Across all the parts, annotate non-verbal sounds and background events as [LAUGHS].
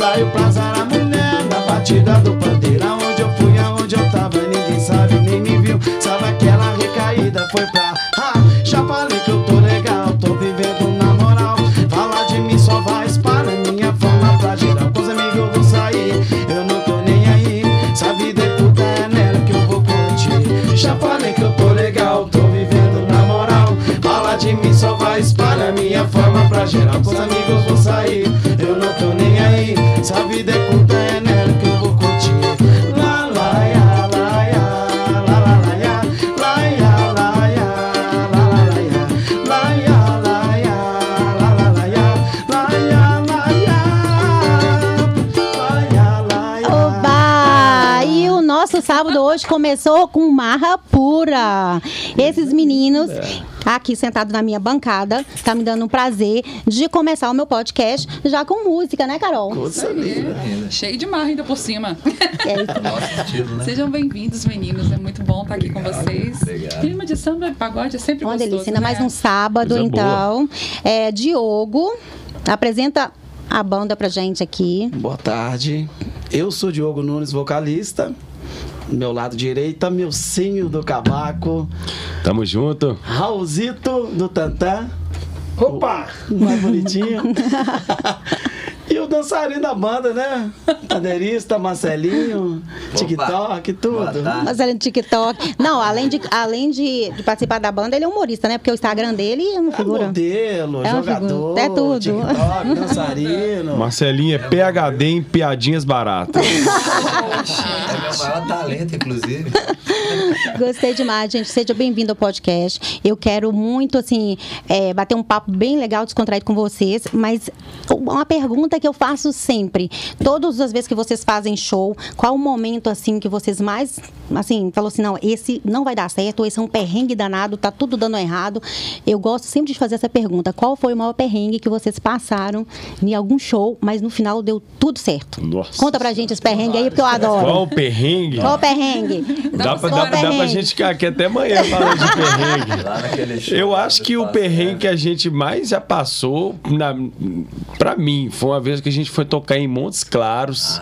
saiu pra zara mulher na batida do pandeiro. Aonde eu fui, aonde eu tava, ninguém sabe, nem me viu. Sabe aquela recaída foi pra. Ah, já falei que eu tô legal, tô vivendo na moral. Falar de mim só vai espalhar minha fama pra geral. Com os amigos eu vou sair, eu não tô nem aí. Se a vida é puta, é nela que eu vou curtir. Já falei que eu tô legal, tô vivendo na moral. Fala de mim só vai espalhar minha fama pra geral. Com os amigos eu vou sair, vida é curta, é nela que eu vou curtir. Lá, lá, ya, lá, ya, lá, lá, lá, ya, lá, ya, lá, ya, lá, lá, lá, ya, lá, ya, lá, ya, lá, lá, lá, ya, lá, ya, lá, ya, lá, ya, lá, ya. Oba! E o nosso sábado hoje começou com marra pura. Esses meninos aqui sentados na minha bancada, tá me dando um prazer de começar o meu podcast já com música, né, Carol? Coisa linda. Cheio de marra ainda por cima. [LAUGHS] É estilo, né? Sejam bem-vindos, meninos. É muito bom estar aqui com vocês. obrigado. Clima de samba e pagode é sempre Uma gostoso, delícia, ainda né? mais um sábado, Coisa então. É, Diogo, apresenta a banda pra gente aqui. Boa tarde. Eu sou Diogo Nunes, vocalista. Meu lado direito, Milcinho do Cavaco, Tamo junto. Raulzito do Tantã. Opa! Mais bonitinho. [LAUGHS] e o dançarino da banda, né? Cadeirista, Marcelinho, TikTok, tudo. tarde. Mas ele no TikTok. Não, além, de, além de, de participar da banda, ele é humorista, né? Porque o Instagram dele é uma É figura. modelo, É jogador, figura. É tudo. TikTok, dançarino. Marcelinho é PHD em piadinhas baratas. [LAUGHS] É meu maior talento, inclusive. Gostei demais, gente. Seja bem-vindo ao podcast. Eu quero muito, assim, é, bater um papo bem legal, descontraído com vocês. Mas uma pergunta que eu faço sempre: todas as vezes que vocês fazem show, qual o momento, assim, que vocês mais, assim, falou assim, não, esse não vai dar certo, esse é um perrengue danado, tá tudo dando errado. Eu gosto sempre de fazer essa pergunta: qual foi o maior perrengue que vocês passaram em algum show, mas no final deu tudo certo? Nossa. Conta pra gente esse perrengue aí, porque eu adoro. Qual o perrengue? Qual o perrengue? Dá pra, dá, o dá pra perrengue? gente ficar aqui até amanhã falando de perrengue. Lá naquele show. Eu acho que o perrengue que Aéreo. a gente mais já passou, na, pra mim, foi uma vez que a gente foi tocar em Montes Claros.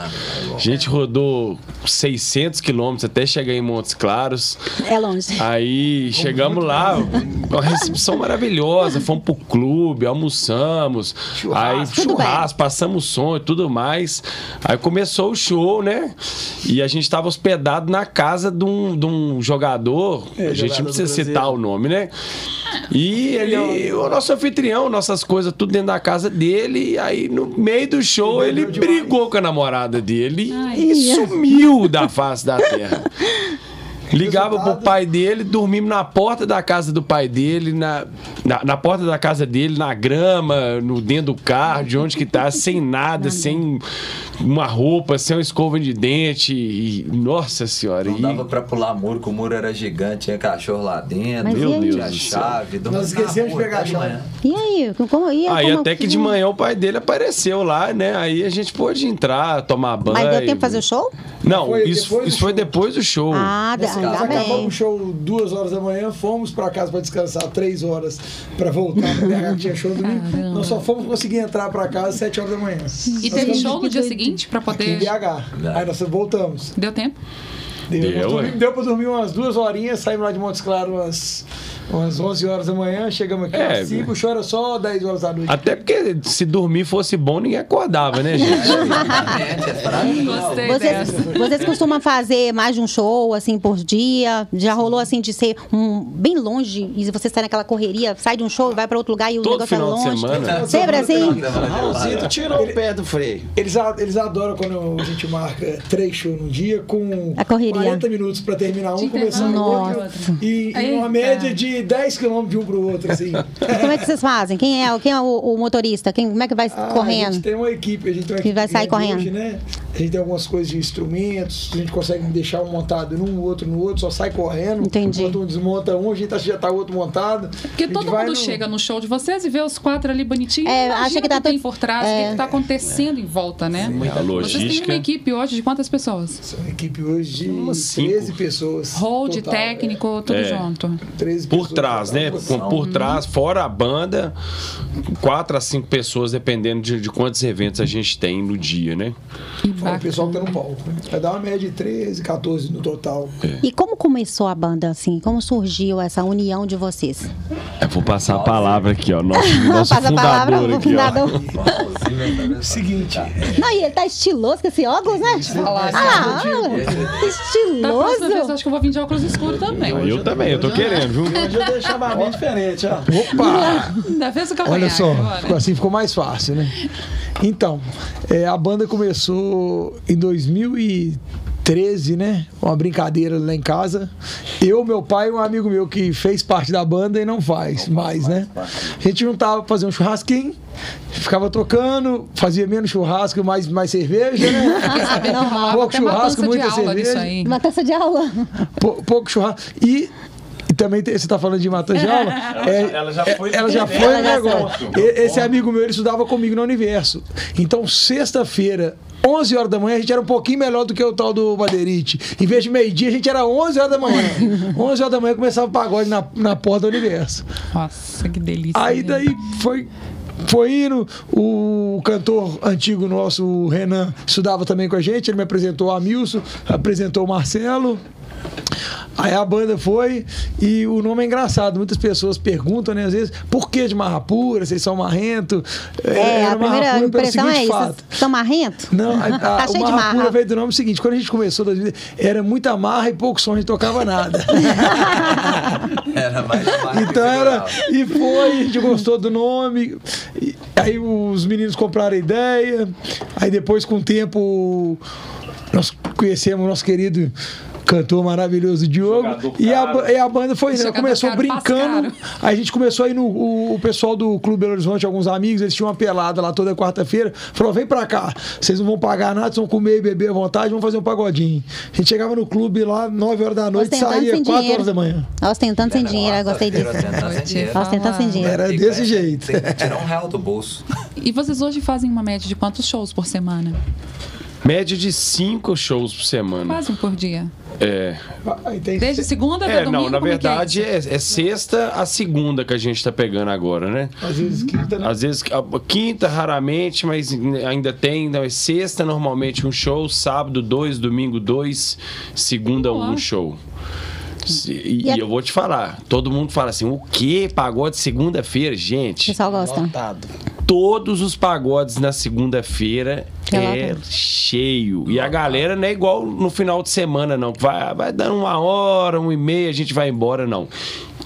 A gente rodou 600 quilômetros até chegar em Montes Claros. É longe. Aí chegamos lá, uma recepção maravilhosa, fomos pro clube, almoçamos, aí Tudo churrasco, passamos som e tudo mais. Aí começou o show, né? E a gente tava hospedado na casa de um, de um jogador, É, a gente jogador não precisa citar o nome, né? E ele, o nosso anfitrião, nossas coisas, tudo dentro da casa dele. E aí, no meio do show, ele brigou com a namorada dele e sumiu da face da terra. [LAUGHS] Ligava pro pai dele, dormimos na porta da casa do pai dele, na, na, na porta da casa dele, na grama, no dentro do carro, de onde que tá, [LAUGHS] sem nada, sem uma roupa, sem uma escova de dente. E, nossa senhora. Não e- dava pra pular muro, que o muro era gigante, tinha cachorro lá dentro, Mas Meu aí? Deus do chave. Nós esquecemos de pegar a chave. E aí? Como, e Aí como- até que de manhã o pai dele apareceu lá, né? Aí a gente pôde entrar, tomar banho. Mas deu tempo de fazer o show? Não, Foi isso, isso foi depois do show. Ah, ainda acabamos o show duas horas da manhã, fomos pra casa pra descansar três horas pra voltar BH, que tinha show domingo. Nós só fomos conseguir entrar pra casa às sete horas da manhã. E Nós teve show no dia seguinte pra Aqui em poder. BH. Aí nós voltamos. Deu tempo? Deu, Deu, dormimos- deu pra dormir umas duas horinhas, saímos lá de Montes Claros umas, umas 11 horas da manhã, chegamos aqui É, às 5, o show era só 10 horas da noite. Até porque se dormir fosse bom, ninguém acordava, né, gente? É frase. Gostei Vocês, vocês costumam fazer mais de um show, assim, por dia? Já rolou, assim, de ser um, bem longe e você sai naquela correria, sai de um show e vai pra outro lugar e o Todo negócio é final de longe? semana. Sempre assim? Raulzito tirou o pé do freio. Eles, eles adoram quando a gente marca três shows no dia com A correria. 40 minutos pra terminar um, começar o outro. E, e uma média de 10 km de um pro outro, assim. Como é que vocês fazem? Quem é, quem é o, o motorista? Quem, como é que vai Ah, A correndo? gente tem uma equipe, a gente tem uma Que equipe vai sair correndo. Hoje, né? A gente tem algumas coisas de instrumentos, a gente consegue deixar um montado num, outro no outro, só sai correndo. Entendi. Enquanto um desmonta um, a gente tá- já tá o outro montado. Porque todo mundo no- chega no show de vocês e vê os quatro ali bonitinhos. É, acha que o tá tem tudo- por trás, o que que tá acontecendo em volta, né? Muita Vocês têm logística. uma equipe hoje de quantas pessoas? São uma equipe hoje de Umas cinco. 13 pessoas. Hold, total, técnico, tudo É. junto. 13 Por trás, né? Com- Por trás, fora a banda, quatro a cinco pessoas, dependendo de, de quantos eventos a gente tem no dia, né? Que Fora o pessoal que tá no palco. né? Vai dar uma média de 13, 14 no total. E como começou a banda, assim? Como surgiu essa união de vocês? Eu vou passar a palavra aqui, ó. Nosso, [LAUGHS] nosso Passa a palavra fundador pro aqui, ó. fundador. [LAUGHS] Seguinte, Não, e ele tá estiloso com esse óculos, né? falar, Ah, próxima vez, estiloso. acho que eu vou vir de óculos escuros também. Eu também, eu tô querendo, viu? hoje eu deixei chamar bem diferente, ó. Opa! Ainda fez o Olha só, agora. ficou assim ficou mais fácil, né? Então, é, a banda começou em 2013, né? Uma brincadeira lá em casa. Eu, meu pai e um amigo meu que fez parte da banda e não faz mais, né? A gente juntava pra fazer um churrasquinho, ficava tocando, fazia menos churrasco, mais, mais cerveja, né? [LAUGHS] Rolava Pouco churrasco, muita cerveja. Uma taça de aula. Pou- pouco churrasco. E também tem- você está falando de mata de aula? [LAUGHS] É, ela já é- foi ela já no foi no negócio. negócio. E- Esse amigo meu, ele estudava comigo no Universo. Então, sexta-feira, 11 horas da manhã, a gente era um pouquinho melhor do que o tal do Baderite. Em vez de meio-dia, a gente era 11 horas da manhã. [LAUGHS] 11 horas da manhã começava o pagode na, na porta do Universo. Nossa, que delícia. Aí daí foi. Foi indo, o cantor antigo nosso, o Renan, estudava também com a gente, ele me apresentou o Amilson, apresentou o Marcelo. Aí a banda foi e o nome é engraçado. Muitas pessoas perguntam, né, às vezes, por que de Marrapura? Vocês são marrento? É, Era a primeira impressão é isso. São marrento? Não, a, a, [LAUGHS] Tá o Marrapura marra. veio do nome seguinte: quando a gente começou, 2000, era muita marra e pouco som, a gente tocava nada. [LAUGHS] Era mais marca Então era. E foi, a gente gostou do nome. e aí os meninos compraram a ideia. Aí depois, com o tempo, nós conhecemos o nosso querido. Cantor maravilhoso Diogo. E a, e a banda foi, né? Começou caro, brincando. Aí a gente começou aí no. O, o pessoal do Clube Belo Horizonte, alguns amigos, eles tinham uma pelada lá toda quarta-feira. Falou: vem pra cá. Vocês não vão pagar nada, vocês vão comer e beber à vontade, vamos fazer um pagodinho. A gente chegava no clube lá, 9 horas da noite, saía sem 4 dinheiro. horas da manhã. Ostentando sem dinheiro, eu gostei disso. quarta-feira, tentando sem dinheiro. Fala. Ostentando sem dinheiro. Era desse jeito. Tem que tirar um real do bolso. E vocês hoje fazem uma média de quantos shows por semana? Média de cinco shows por semana. Quase um por dia. É. Tem Desde segunda até É, domingo? não, na é é verdade é, é sexta a segunda que a gente tá pegando agora, né? Às vezes quinta, né? Às vezes, a- quinta raramente, mas ainda tem. Não, é sexta normalmente um show, sábado dois, domingo dois, segunda um show. E, E e eu vou te falar, todo mundo fala assim, o que? Pagode segunda-feira? O Gente, pessoal gosta. todos os pagodes na segunda-feira é Lotado. cheio. E a galera não é igual no final de semana, não. Vai, vai dando uma hora, uma e meia, a gente vai embora, não.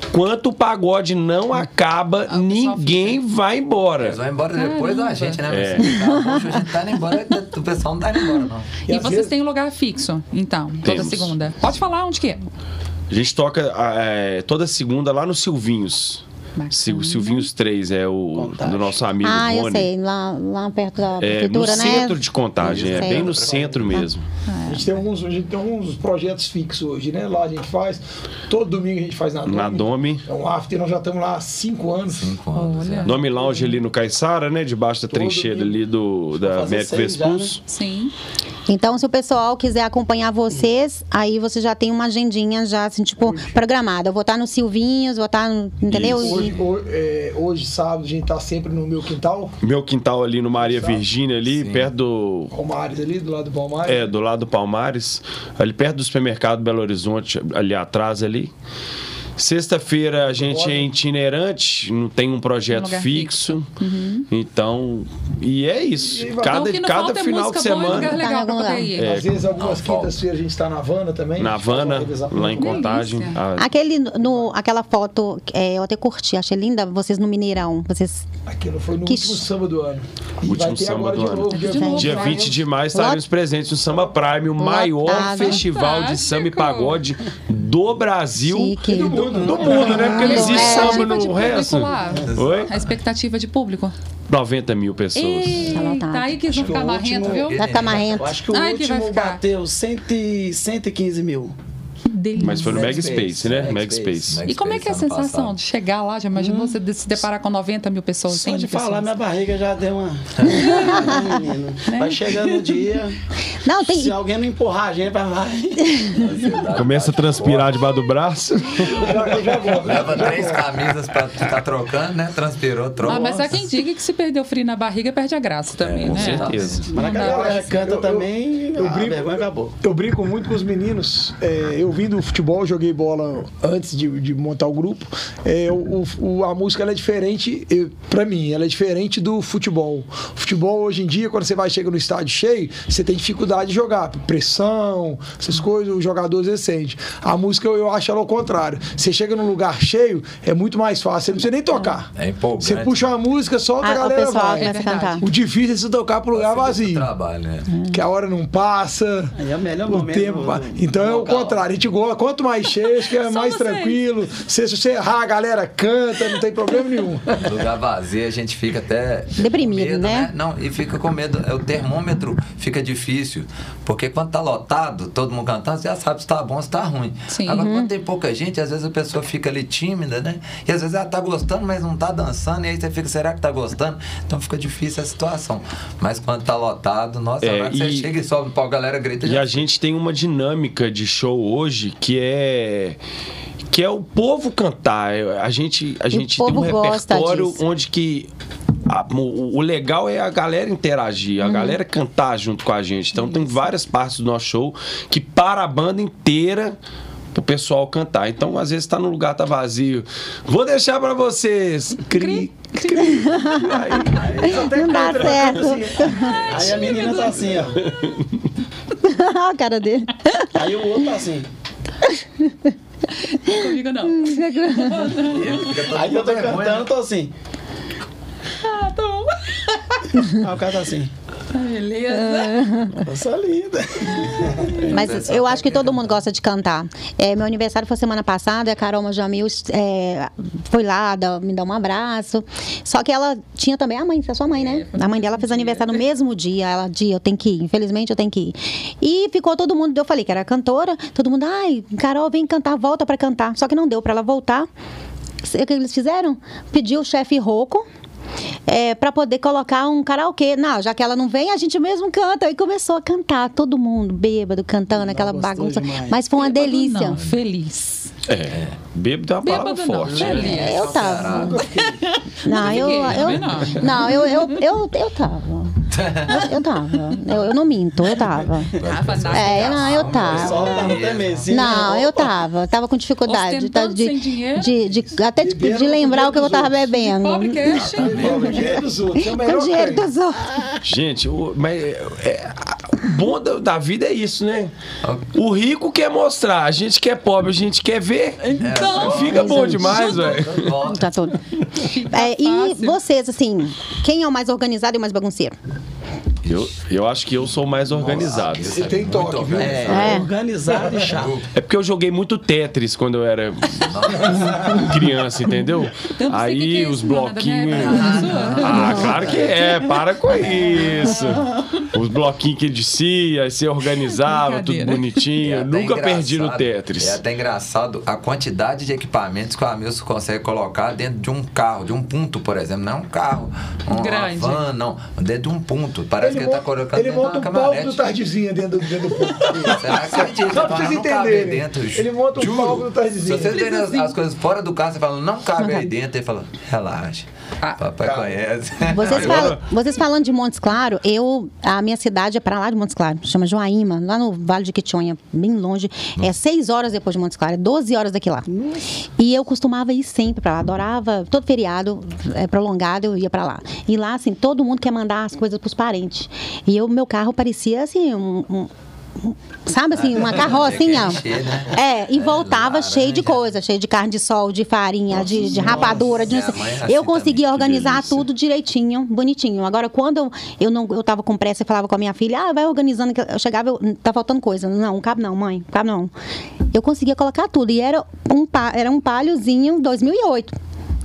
Enquanto o pagode não acaba, pessoal ninguém vai embora. Eles vão embora depois da gente, né? É. Tá, poxa, a gente tá indo embora, o pessoal não tá indo embora, não. E, às vocês vezes- têm um lugar fixo, então, toda Temos. segunda. Pode falar onde que é? A gente toca ah, é, toda segunda lá no Silvinhos. Bacana. Sil- Silvinhos 3 é o do nosso amigo Ah, eu Rony. sei, lá, lá perto da É, no né? centro de contagem, é Sei. bem no centro mesmo. A gente tem alguns, a gente tem alguns projetos fixos hoje, né? Lá a gente faz. Todo domingo a gente faz na Dome. Na Dome. É um after, nós já estamos lá há cinco anos. Cinco anos. Olha. é. Nome Lounge ali no Caiçara, né? Debaixo da Todo trincheira domingo. ali do, da seis já, né? Sim. Então, se o pessoal quiser acompanhar vocês, aí você já tem uma agendinha já, assim, tipo, programada. Eu vou estar no Silvinhos, vou estar, no, entendeu? Hoje, ho- é, hoje, sábado, a gente tá sempre no meu quintal, Meu quintal ali no Maria Virgínia, ali, Sim. perto do. Palmares ali, do lado do Palmares. É, do lado do Palmares, ali perto do supermercado Belo Horizonte, ali atrás ali. Sexta-feira a gente é itinerante, não tem um projeto Um lugar fixo. Então, e é isso. E Cada, então, cada é final de semana. lugar legal Tá. É. Às vezes, algumas falta. quintas-feiras a gente tá na Havana também. Na Havana, lá em Contagem. a- Aquele, no, aquela foto, é, eu até curti, achei linda, vocês no Mineirão. Vocês. Aquilo foi no Que último samba do ano. E Último vai ter samba agora do de ano. novo. De dia novo, 20 Dia vai. 20 de maio estaremos presentes no Samba Prime, o Lotado. maior festival de samba e pagode do Brasil Chique. e do mundo, do mundo, né? Porque não existe É. samba no resto. lá. Oi? A expectativa de público. 90 mil pessoas. Eita, lotado. aí que eles vão ficar marrento, viu? Vai ficar marrento. Acho que o Ai, último bateu 100 e 115 mil. Delícia. Mas foi no Mag Space, né? Mag Mag Space. Space. E como é que é a sensação passado. de chegar lá? Já imaginou você de se deparar com 90 mil pessoas? 100 Só de falar, pessoas? minha barriga já deu uma. [LAUGHS] Menino. Vai chegando o dia. Não, tem. Se alguém não empurrar a gente, vai. [LAUGHS] Começa a transpirar debaixo do braço. Leva três camisas pra ficar trocando, né? Transpirou, troca. Ah, mas há quem diga que se perder o frio na barriga, perde a graça também, Com né? certeza. Mas a galera canta Eu- eu- também. eu a brinco- vergonha acabou. Eu brinco muito com os meninos. É, eu vim do futebol, joguei bola antes de, de montar o grupo. É, o, o- a música ela é diferente, pra mim, ela é diferente do futebol. O futebol, hoje em dia, quando você vai chega no estádio cheio, você tem dificuldade de jogar. Pressão, essas coisas, os jogadores recentes. A música, eu, eu acho ela ao contrário. Você chega num lugar cheio, é muito mais fácil. Você não precisa nem tocar. É empolgante. Você puxa uma música, solta, a Ah, o galera pessoal vai. a cantar. O difícil é se tocar pro lugar vazio. Trabalho, né? Que a hora não passa. Aí é o melhor O momento. tempo. do- Então é o contrário. A gente gosta. Quanto mais cheio, acho que é Só mais vocês. tranquilo. Se, você errar, a galera canta, não tem problema nenhum. Lugar vazio, a gente fica até. Deprimido, com medo, né? Não, e fica com medo. É, O termômetro fica difícil. Porque quando tá lotado, todo mundo cantando, você já sabe se tá bom ou se tá ruim. Sim. Agora, Uhum. quando tem pouca gente, às vezes a pessoa fica ali tímida, né? E às vezes ela tá gostando, mas não tá dançando. E aí você fica, será que tá gostando? Então fica difícil a situação. Mas quando tá lotado, nossa, É, a hora que você e- chega e sobe no pau, a galera grita. E já a gente tem uma dinâmica de show hoje que é que é o povo cantar. A gente a E o gente tem um repertório onde que a- o, o legal é a galera interagir, a Uhum. galera cantar junto com a gente. Então tem várias partes do nosso show que para a banda inteira pro pessoal cantar. Então, às vezes tá no lugar tá vazio. Vou deixar pra vocês. Cri, cri. Aí, Não dá certo. Aí a menina tá assim, ó. [LAUGHS] a cara dele. Aí o outro tá assim. Comigo não. Aí eu tô cantando, tô assim. Ah, tá bom. Aí o cara tá assim. Beleza. [LAUGHS] Eu sou linda. [LAUGHS] Mas eu acho que todo mundo gosta de cantar. É, meu aniversário foi semana passada, e a Carol Jamil é, foi lá me dar um abraço. Só que ela tinha também a mãe, a sua mãe, né? A mãe dela fez aniversário no mesmo dia. Ela dia, eu tenho que ir, infelizmente eu tenho que ir. E ficou todo mundo, eu falei que era cantora, todo mundo, ai, Carol, vem cantar, volta pra cantar. Só que não deu pra ela voltar. O que eles fizeram? Pediu o chefe Rocco é, para poder colocar um karaokê. Não, já que ela não vem, a gente mesmo canta. E começou a cantar, todo mundo bêbado, cantando, aquela gostou bagunça. demais. Mas foi uma Bêbado delícia. Não, feliz. É, bêbado é uma palavra Bêbado não, forte. feliz. É, Eu tava. Não, eu, eu, não. não, eu, eu, eu, eu tava. Eu, eu tava. Eu, eu não minto, eu tava. É, não, eu tava. mesinho. Não, eu tava. Tava com dificuldade. Ostentando de, sem dinheiro? de, de- até de, de Bebendo lembrar o que eu tava bebendo. Pobre dinheiro outros. É o Com melhor dinheiro crente. dos outros. [LAUGHS] Gente, o, mas é, é, bom da, da vida é isso, né? O rico quer mostrar, a gente que é pobre, a gente quer ver. Então, Fica bom demais, velho. Tá todo. É, e vocês, assim, quem é o mais organizado e o mais bagunceiro? Eu, eu acho que eu sou mais organizado. E tem muito toque, viu? organizado. É, É. organizado e chato. É porque eu joguei muito Tetris quando eu era criança, entendeu? Eu não sei o que que Aí é os isso, bloquinhos. Ah, Ah, claro que é, para com isso. [LAUGHS] Os bloquinhos que ele descia, você organizava, tudo. É bonitinho. até Nunca perdi no Tetris. É até engraçado a quantidade de equipamentos que o Amilson consegue colocar dentro de um carro, de um ponto, por exemplo. Não é um carro, uma Grande. van, não. Dentro de um ponto. Parece que ele tá monta- colocando ele monta um uma palco do Tardezinha dentro, do- dentro do ponto. Você [LAUGHS] acredita, Só pra vocês entenderem. dentro. Ele monta um Juro. palco do Se Tardezinha. vocês verem as, as coisas fora do carro, você fala, não cabe aí dentro. Ele fala, relaxa. Ah. Papai conhece. [LAUGHS] Vocês, fal- vocês falando de Montes Claro, eu, a minha cidade é para lá de Montes Claro, chama Joaíma, lá no Vale de Quitonha, bem longe. É seis horas depois de Montes Claro, é 12 horas daqui lá. E eu costumava ir sempre para lá, adorava, todo feriado é, prolongado eu ia para lá. E lá, assim, todo mundo quer mandar as coisas pros parentes. E eu, meu carro parecia assim, um- um, Sabe assim, uma carrocinha. encher, né? É, e voltava laranja. cheio de coisa, cheio de carne de sol, de farinha, de, de rapadura, de sei- mãe é assim Eu conseguia organizar tudo direitinho, bonitinho. Agora, quando eu, eu não eu tava com pressa e falava com a minha filha, ah, vai organizando, eu chegava, eu, tá faltando coisa. Não, cabe não, mãe, cabe não. eu conseguia colocar tudo. E era um, era um palhozinho 2008.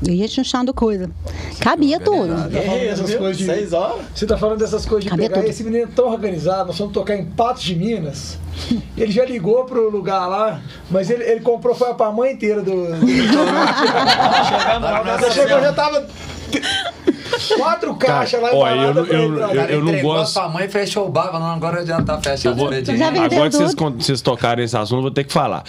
Eu ia chunchando coisa. Cabia tudo. Tá falando dessas coisas de- Seis horas? Você tá falando dessas coisas de Cabia pegar tudo. esse menino é tão organizado, nós vamos tocar em Patos de Minas. Ele já ligou pro lugar lá, mas ele, ele comprou foi a pamonha inteira do. do Chegando lá, chegou, já tava. [LAUGHS] Quatro caixas lá embaladas eu- pra eu- eu- eu não gosto- a sua mãe fechou o bar, não, agora adianta fechar Eu vou, agora que vocês, vocês tocaram nesse assunto, eu vou ter que falar.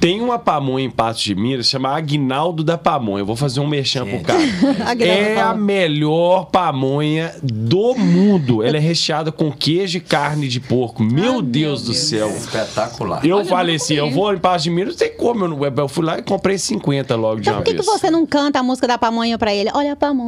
Tem uma pamonha em Patos de Minas, chama Aguinaldo da Pamonha. Eu vou fazer um merchan pro cara. [LAUGHS] É a melhor pamonha do mundo. Ela é recheada com queijo e carne de porco. Meu meu Deus do Deus. céu. Espetacular. Eu Olha, falei não assim, eu vou em Patos de Minas, não tem como. Eu, não- eu fui lá e comprei 50 logo de Então uma por que, que vez. você não canta a música da pamonha pra ele? Olha a pamonha,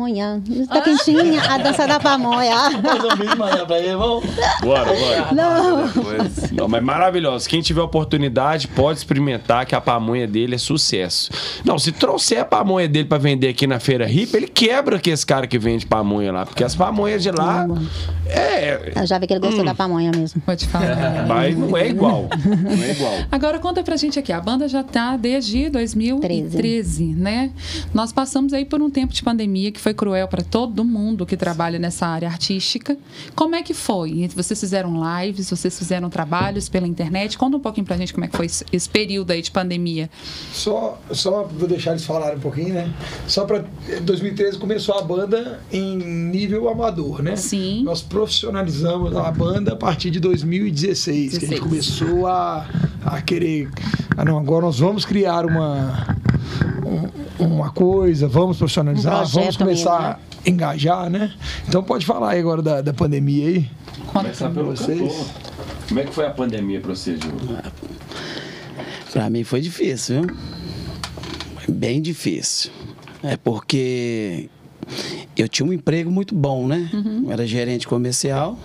tá quentinha, a dança da pamonha. Fazer um vídeo mandar pra ele, vamos. Bora, bora. Não. Depois. Não, mas maravilhoso. Quem tiver oportunidade pode experimentar que a pamonha dele é sucesso. Não, se trouxer a pamonha dele pra vender aqui na feira hip, ele quebra que esse cara que vende pamonha lá, porque as pamonhas de lá é, Eu já vi que ele gostou da pamonha mesmo. Vou te falar. [LAUGHS] mas não é igual. Não é igual. Agora conta pra gente aqui, a banda já tá desde 2013, né? Nós passamos aí por um tempo de pandemia que foi cruel para todo mundo que trabalha nessa área artística. Como é que foi? Vocês fizeram lives, vocês fizeram trabalhos pela internet? Conta um pouquinho pra gente como é que foi esse período aí de pandemia. Só, só vou deixar eles falarem um pouquinho, né? Só para 2013 começou a banda em nível amador, né? Sim. Nós profissionalizamos a banda a partir de 2016, que a 16. gente começou a, a querer. Ah, não, agora nós vamos criar uma um- uma coisa, vamos profissionalizar, Um vamos projeto começar né? a engajar, né? Então pode falar aí agora da, da pandemia aí. Começar pra pelo vocês. cantor. Como é que foi a pandemia pra você, Gil? Pra mim foi difícil, viu? Foi Bem difícil. É porque eu tinha um emprego muito bom, né? Eu era gerente comercial.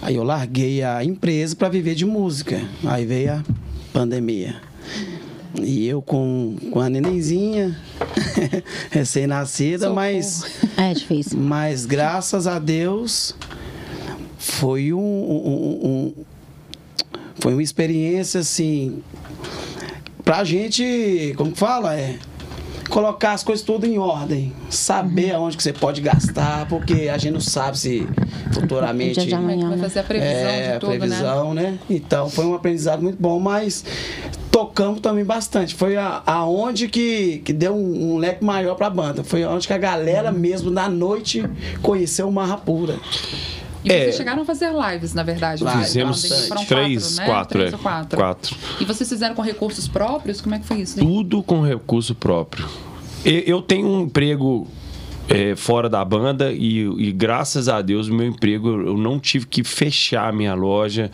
Aí eu larguei a empresa para viver de música. Aí veio a pandemia. E eu com, com a nenenzinha, [LAUGHS] recém-nascida, mas É difícil. mas graças a Deus foi um, um- um- foi uma experiência assim pra gente, como que fala, é colocar as coisas tudo em ordem, saber aonde que você pode gastar, porque a gente não sabe se futuramente de Como é amanhã, vai né? fazer a previsão é, de tudo, né? previsão, né? Então foi um aprendizado muito bom, mas tocamos também bastante. Foi a- aonde que, que deu um, um leque maior pra banda. Foi onde que a galera mesmo na noite conheceu o Marra Pura. E vocês É. chegaram a fazer lives, na verdade. Live, Fizemos. Foram três, quatro, né? quatro, Três é. ou quatro. Quatro. E vocês fizeram com recursos próprios? Como é que foi isso? hein? Tudo com recurso próprio. Eu tenho um emprego é, fora da banda e, e graças a Deus o meu emprego eu não tive que fechar a minha loja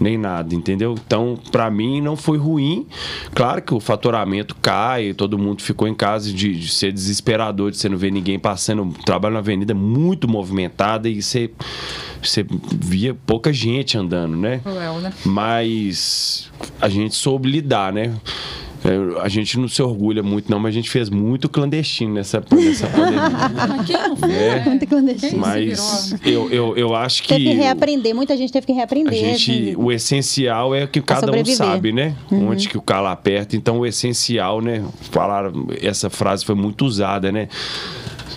nem nada, entendeu? Então, para mim não foi ruim. Claro que o faturamento cai, todo mundo ficou em casa de, de ser desesperador, de você não ver ninguém passando. Trabalho na avenida muito movimentada e você, você via pouca gente andando, né? Cruel, né? mas a gente soube lidar, né? É, A gente não se orgulha muito, não, mas a gente fez muito clandestino nessa, nessa [LAUGHS] pandemia. Aqui não foi, É. né? Muito clandestino. Quem Mas eu, eu, eu acho que. Teve que reaprender, muita gente teve que A reaprender. gente, assim. o essencial é que cada um sabe, né? Onde que o calo aperta. Então, o essencial, né? Falaram, essa frase foi muito usada, né?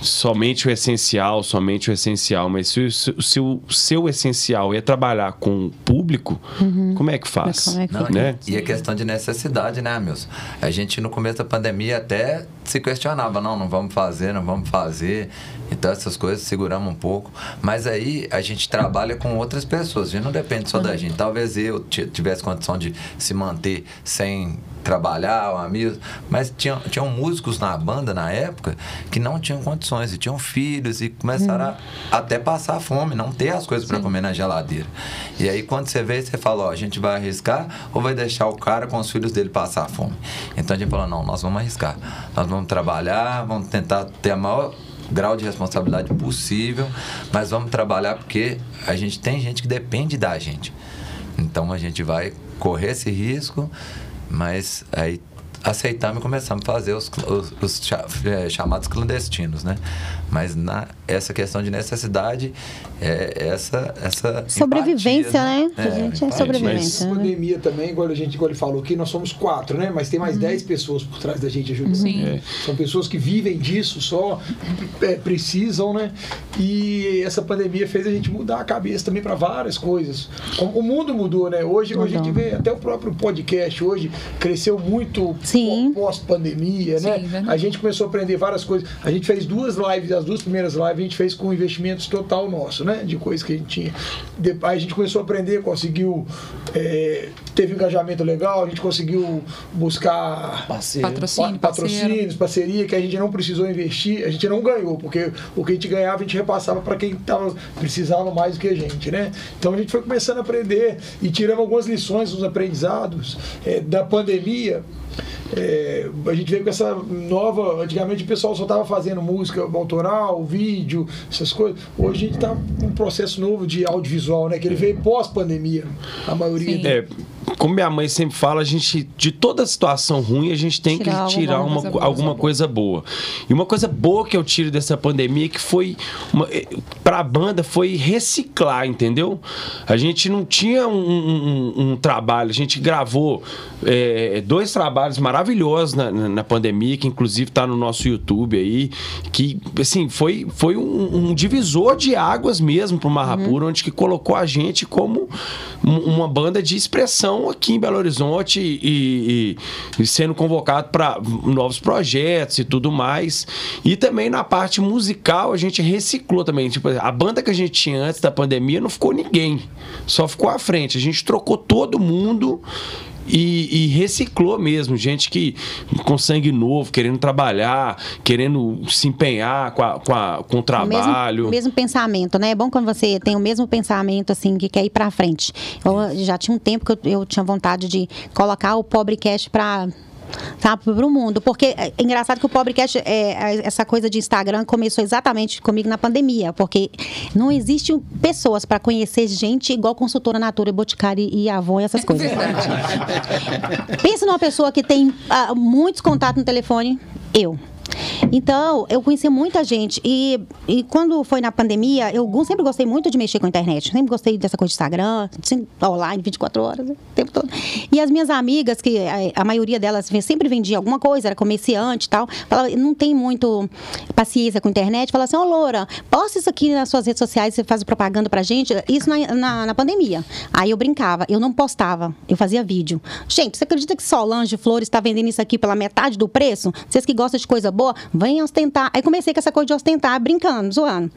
Somente o essencial, somente o essencial. Mas se, o- se, se o seu essencial é trabalhar com o público, como é que faz? Como é que Não, né? E a questão de necessidade, né, meus? A gente no começo da pandemia até se questionava, não, não vamos fazer, não vamos fazer. Então essas coisas seguramos um pouco. Mas aí a gente trabalha com outras pessoas, a gente não depende só da gente. Talvez eu ti- tivesse condição de se manter sem trabalhar, um amigo, mas tinham, tinham músicos na banda na época que não tinham condições e tinham filhos e começaram a até passar fome, não ter as coisas para comer na geladeira. E aí quando você vê, você fala, ó, a gente vai arriscar ou vai deixar o cara com os filhos dele passar fome? Então a gente falou, não, nós vamos arriscar. Nós vamos trabalhar, vamos tentar ter a maior grau de responsabilidade possível, mas vamos trabalhar porque a gente tem gente que depende da gente. Então a gente vai correr esse risco, mas aí aceitamos e começamos a fazer os, os, os é, chamados clandestinos, né? Mas na, essa questão de necessidade, é essa, essa sobrevivência, empatia, né? É, a gente é sobrevivência. Mas pandemia também, igual a gente igual ele falou aqui, nós somos quatro, né? Mas tem mais uhum. dez pessoas por trás da gente ajudando. Sim. É. São pessoas que vivem disso só, é, precisam, né? E essa pandemia fez a gente mudar a cabeça também para várias coisas. O mundo mudou, né? Hoje, hoje a gente vê até o próprio podcast hoje cresceu muito pós-pandemia, né? Sim, a gente começou a aprender várias coisas. A gente fez duas lives, as duas primeiras lives a gente fez com investimentos total nosso, né? De coisas que a gente tinha. Depois a gente começou a aprender, conseguiu. É, teve um engajamento legal, a gente conseguiu buscar Parceiro. patrocínio, patrocínios, parceria, que a gente não precisou investir, a gente não ganhou, porque o que a gente ganhava a gente repassava para quem tava, precisava mais do que a gente, né? Então a gente foi começando a aprender e tiramos algumas lições, uns aprendizados é, da pandemia é, a gente veio com essa nova. Antigamente o pessoal só estava fazendo música autoral, vídeo, essas coisas. Hoje a gente está com um processo novo de audiovisual, né? Que ele veio pós-pandemia, a maioria. Sim. É, como minha mãe sempre fala, a gente, de toda situação ruim, a gente tem tirar que tirar uma, coisa alguma coisa boa. E uma coisa boa que eu tiro dessa pandemia que foi, eh, para a banda, foi reciclar, entendeu? A gente não tinha um, um, um trabalho, a gente gravou é, dois trabalhos maravilhosos na, na, pandemia, que inclusive está no nosso YouTube aí, que, assim, foi, foi um, um divisor de águas mesmo para o Marrapura, uhum. onde que colocou a gente como uma banda de expressão aqui em Belo Horizonte e, e, e sendo convocado para novos projetos e tudo mais. E também na parte musical a gente reciclou também. Tipo, a banda que a gente tinha antes da pandemia não ficou ninguém, só ficou à frente. A gente trocou todo mundo e, e, reciclou mesmo, gente que com sangue novo, querendo trabalhar, querendo se empenhar com, a, com, a, com o trabalho. O mesmo, mesmo, pensamento, né? É bom quando você tem o mesmo pensamento, assim, que quer ir para frente. Eu já tinha um tempo que eu, eu tinha vontade de colocar o Pobrecast para tá? Para o mundo. Porque é engraçado que o Pobrecast, é, essa coisa de Instagram começou exatamente comigo na pandemia, porque não existe pessoas para conhecer gente igual consultora Natura, Boticário e Avon e essas coisas. Pensa numa pessoa que tem uh, muitos contatos no telefone, eu. Então, eu conheci muita gente. E, e quando foi na pandemia, eu sempre gostei muito de mexer com a internet. Sempre gostei dessa coisa de Instagram, assim, online, 24 horas, o tempo todo. E as minhas amigas, que a, a maioria delas sempre vendia alguma coisa, era comerciante e tal, falava, não tem muito paciência com a internet. Falava assim, ô oh, Loura, posta isso aqui nas suas redes sociais, você faz propaganda pra gente. Isso na, na, na pandemia. Aí eu brincava, eu não postava, eu fazia vídeo. Gente, você acredita que Solange Flores está vendendo isso aqui pela metade do preço? Vocês que gostam de coisa boa, vem ostentar. Aí comecei com essa coisa de ostentar, brincando, zoando.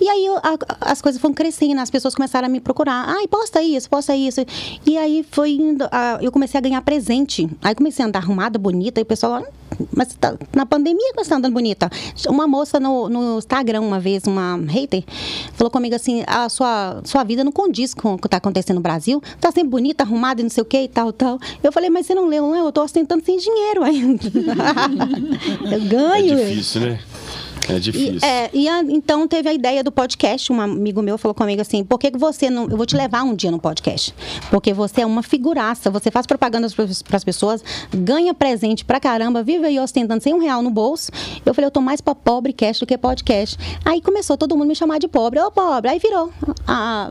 E aí a, as coisas foram crescendo, as pessoas começaram a me procurar. Ai, posta isso, posta isso. E aí foi indo, a, eu comecei a ganhar presente. Aí comecei a andar arrumada, bonita, e o pessoal mas tá, na pandemia você tá andando bonita. Uma moça no, no Instagram, uma vez, uma hater, falou comigo assim: a sua, sua vida não condiz com o que está acontecendo no Brasil. Tá sempre bonita, arrumada e não sei o que e tal, tal. Eu falei, mas você não leu, não? Eu tô ostentando sem dinheiro ainda. [LAUGHS] eu ganho. É difícil, né? É difícil. E, é, e a, então teve a ideia do podcast. Um amigo meu falou comigo assim: por que, que você não. Eu vou te levar um dia no podcast. Porque você é uma figuraça, você faz propaganda para as pessoas, ganha presente pra caramba, vive aí ostentando sem um real no bolso. Eu falei: eu tô mais pra pobre cast do que podcast. Aí começou todo mundo me chamar de pobre. Ô, pobre. Aí virou a,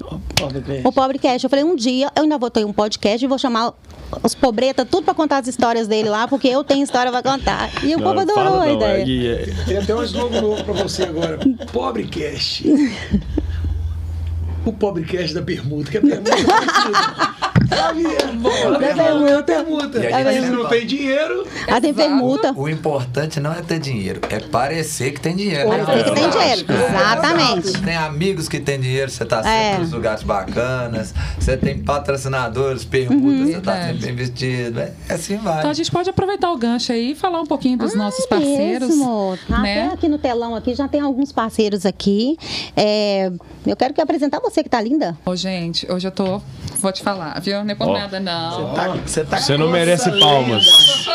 o pobre cast. Eu falei: um dia eu ainda vou ter um podcast e vou chamar os pobretas, tudo pra contar as histórias dele lá, porque eu tenho história pra contar. E o não, povo adorou a ideia. É, Tem até um slogan novo pra você agora. Pobre cash. [LAUGHS] o pobre cash da permuta, que é permuta. Permuta, permuta. E a gente não tem dinheiro. Ah, tem permuta. O importante não é ter dinheiro, é parecer que tem dinheiro. Parecer que tem dinheiro, exatamente. Tem amigos que têm dinheiro, você tá sempre é. nos lugares bacanas, você tem patrocinadores, permutas, uhum, você tá sempre bem vestido. É, assim vai. Então a gente pode aproveitar o gancho aí e falar um pouquinho dos ah, nossos parceiros. Mesmo. Tá né? Até aqui no telão aqui já tem alguns parceiros aqui. É, eu quero que apresentar você que tá linda. Ô, gente, hoje eu tô, vou te falar, viu? Não é por oh. nada, não. Você tá, você tá você não merece linda. palmas. [LAUGHS]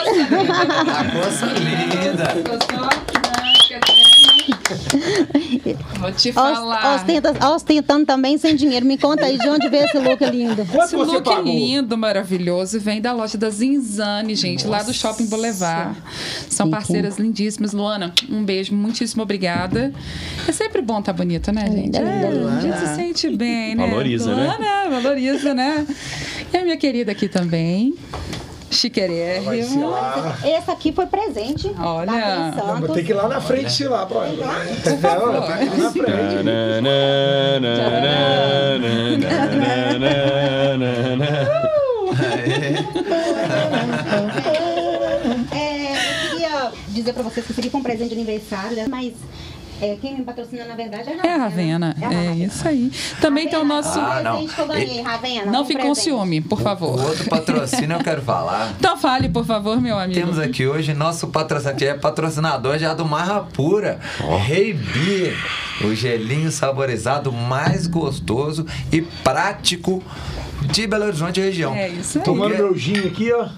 A coça linda. [LAUGHS] Vou te falar. Ostenta, ostentando também sem dinheiro. Me conta aí de onde veio esse look lindo. Esse look lindo, maravilhoso, vem da loja da Zinzane, gente, Nossa. lá do Shopping Boulevard. São parceiras lindíssimas. Luana, um beijo, muitíssimo obrigada. É sempre bom estar tá bonita, né, gente? É, a gente se sente bem, né? Valoriza, né? Luana, né? Valoriza, né? E a minha querida aqui também. Chiquerérrimo. Esse aqui foi presente. Olha. Não, vou ter que ir lá na frente lá pra ela. Por favor. Aqui na frente. é, eu queria dizer pra vocês que eu queria com um presente de aniversário, né? mas é, quem me patrocina, na verdade, é a Ravena. É, a Ravena. é isso aí. Também Ravena, tem o nosso. Ah, não. Que eu ganhei, Ravena, não fique com ciúme, por favor. O outro patrocínio eu quero falar. [LAUGHS] Então fale, por favor, meu amigo. Temos aqui hoje nosso patrocinador, que é patrocinador já do Marra Pura, oh. Rei Beer. O gelinho saborizado mais gostoso e prático de Belo Horizonte região. É isso aí. Tomando meu gin aqui, ó.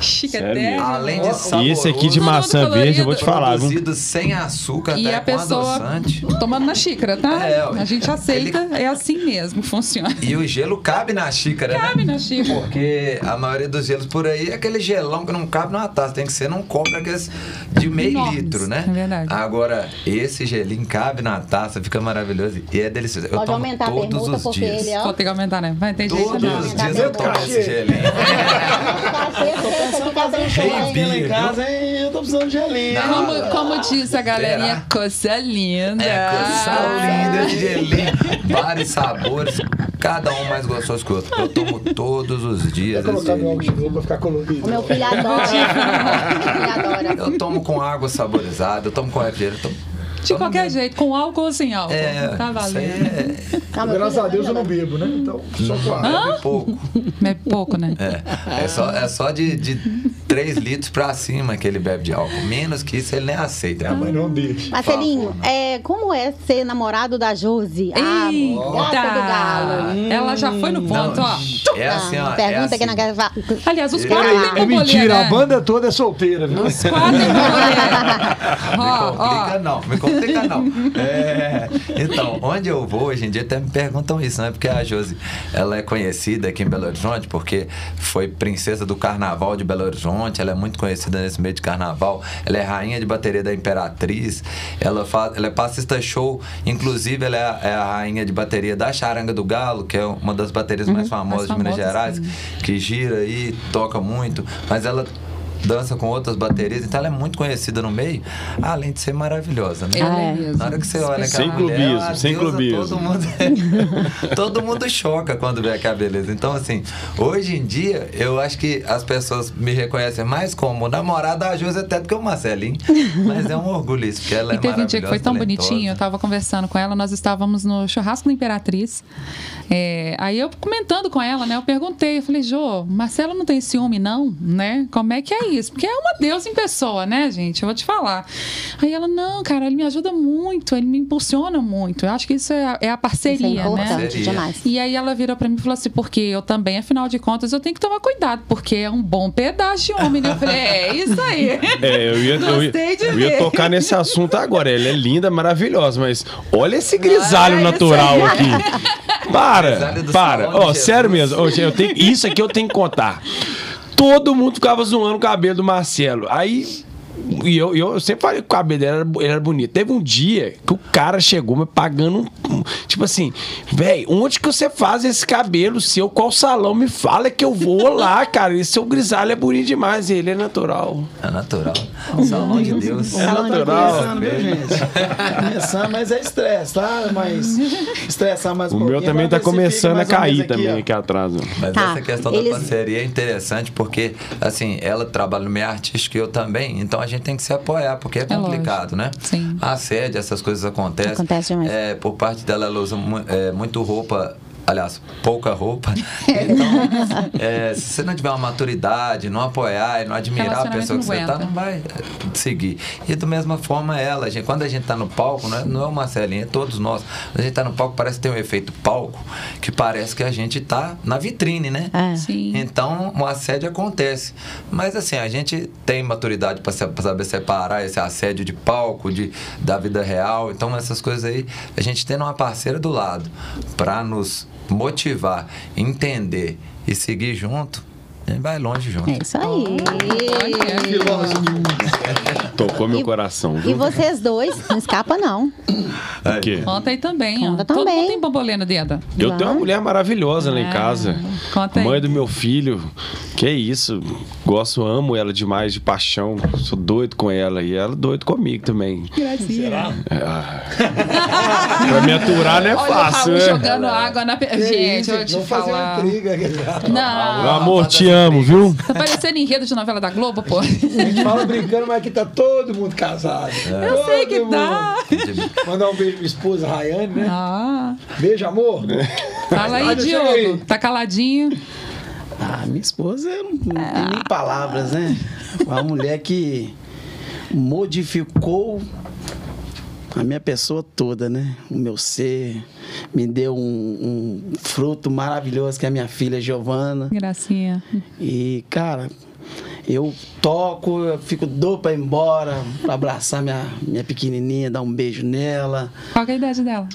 Chiqueté. Além de saboroso. E esse aqui de maçã verde, eu vou te falar. Produzido sem açúcar, e até a pessoa adoçante. tomando na xícara, tá? É, a gente aceita, ele... é assim mesmo, funciona. E o gelo cabe na xícara, cabe né? na xícara. Porque a maioria dos gelos por aí é aquele gelão que não cabe numa taça, tem que ser num copo aqueles de meio Enormes, litro, né? É verdade. Agora, esse gelinho cabe na taça, fica maravilhoso e é delicioso. Pode eu tomo aumentar todos a os dias. Ele, Vou ter que aumentar, né? Vai, tem todos jeito Todos os dias eu tomo esse gelinho. [LAUGHS] Rei em casa, hein? Eu tô precisando de gelinho. Como, como diz a galerinha, coisa linda. É, coisa linda de gelinho. Vários sabores, cada um mais gostoso que o outro. Eu tomo todos os dias. Vou colocar meu água de novo pra ficar colorido. O meu filho adora. [LAUGHS] meu filho adora. Eu tomo com água saborizada, eu tomo com refrigerante, eu tomo de qualquer jeito, com álcool ou sem álcool. É, tá valendo. É... Graças a Deus eu não bebo, né? Então, só com água. É pouco. É pouco, né? É, é só, é só de, de 3 litros pra cima que ele bebe de álcool. Menos que isso ele nem aceita. Ah, mas não deixa. Marcelinho, é, como é ser namorado da Josi? Ah, gata do galo. Ela já foi no ponto, não, ó. É assim, ó. Pergunta é assim. aqui na Aliás, os quatro é, tem É mentira, né? a banda toda é solteira, viu? Os quatro tem [LAUGHS] Me complica não, me complica não. É, então, onde eu vou, hoje em dia até me perguntam isso, né? Porque a Josi, ela é conhecida aqui em Belo Horizonte porque foi princesa do carnaval de Belo Horizonte, ela é muito conhecida nesse meio de carnaval, ela é rainha de bateria da Imperatriz, ela, faz, ela é passista show, inclusive ela é a, é a rainha de bateria da Charanga do Galo, que é uma das baterias uhum, mais famosas de Minas Gerais, sim. que gira aí, toca muito, mas ela dança com outras baterias, então ela é muito conhecida no meio, além de ser maravilhosa, né? Ela é Na hora que você olha aquela sem mulher, clubismo, sem clubismo. Todo mundo, [LAUGHS] todo mundo choca quando vê aquela beleza. Então, assim, hoje em dia, eu acho que as pessoas me reconhecem mais como namorada da Josi até do que o Marcelinho. [LAUGHS] Mas é um orgulho isso, porque ela e é teve um dia que foi tão talentosa. bonitinho, eu tava conversando com ela, nós estávamos no churrasco da Imperatriz. É, aí eu comentando com ela, né? Eu perguntei, eu falei, Jô, Marcelo não tem ciúme, não, né? Como é que é isso? Porque é uma deusa em pessoa, né, gente? Eu vou te falar. Aí ela, não, cara, ele me ajuda muito, ele me impulsiona muito. Eu acho que isso é a, é a parceria, isso é importante, né? Demais. E aí ela virou pra mim e falou assim, porque eu também, afinal de contas, eu tenho que tomar cuidado, porque é um bom pedaço de homem. Né? Eu falei, é isso aí. [LAUGHS] É, eu ia, eu ia, eu ia tocar nesse assunto agora. Ela é linda, maravilhosa, mas olha esse grisalho natural aqui. [LAUGHS] Para, para. Ó, oh, sério mesmo. Oh, eu tenho, isso aqui eu tenho que contar. Todo mundo ficava zoando o cabelo do Marcelo. Aí e eu, eu sempre falei que o cabelo dele era, ele era bonito. Teve um dia que o cara chegou me pagando um. Tipo assim, velho, onde que você faz esse cabelo seu? Qual salão? Me fala que eu vou [LAUGHS] lá, cara. Esse seu grisalho é bonito demais. Ele é natural. É natural. Salão de Deus. É natural. Tá começando, viu, gente? começando, mas é estresse, tá? Mas estressar mais um O meu também tá começando a cair aqui, também ó. aqui atrás. Mas tá, essa questão eles... da parceria é interessante porque, assim, ela trabalha no meio artístico e eu também. Então a gente tem que se apoiar, porque é complicado, é né? Sim. A sede, essas coisas acontecem. Acontece mesmo. É, por parte dela, ela usa é, muito roupa aliás, pouca roupa. Então, é, se você não tiver uma maturidade, não apoiar e não admirar a pessoa que você está, não vai seguir. E da mesma forma ela, gente, quando a gente está no palco, não é, não é uma Marcelinha, é todos nós. Quando a gente está no palco, parece que tem um efeito palco, que parece que a gente está na vitrine, né? É. Sim. Então, o assédio acontece. Mas assim, a gente tem maturidade para saber separar esse assédio de palco, de, da vida real. Então, essas coisas aí, a gente tendo uma parceira do lado para nos motivar, entender e seguir junto, vai longe junto. É isso aí. Tocou meu E- coração. E vocês dois, não escapa não. O quê? Conta aí também, ó. Conta Todo também. mundo tem bambolê no dedo. Eu tenho uma mulher maravilhosa lá em É, casa. conta aí. Mãe do meu filho. Que isso. Gosto, amo ela demais de paixão. Sou doido com ela. E ela doido comigo também. É. pra me aturar não é Olha fácil, o Raul né? jogando água na... pe- Gente, eu vou te falar. uma intriga. Não, amor, te amo, viu? tá parecendo enredo de novela da Globo, pô. A gente fala brincando, mas aqui tá todo mundo casado. Eu sei que Todo tá. mundo. Mandar um beijo pra minha esposa, Rayane, né? Ah, Beijo, amor. fala aí, Ah, Diogo. Tá caladinho. Ah, minha esposa não tem nem palavras, né? Uma mulher que modificou a minha pessoa toda, né? O meu ser. Me deu um, um fruto maravilhoso que é a minha filha Giovana. Gracinha. E, cara, eu toco, eu fico doido pra ir embora, pra abraçar minha, minha pequenininha, dar um beijo nela. Qual que é a idade dela?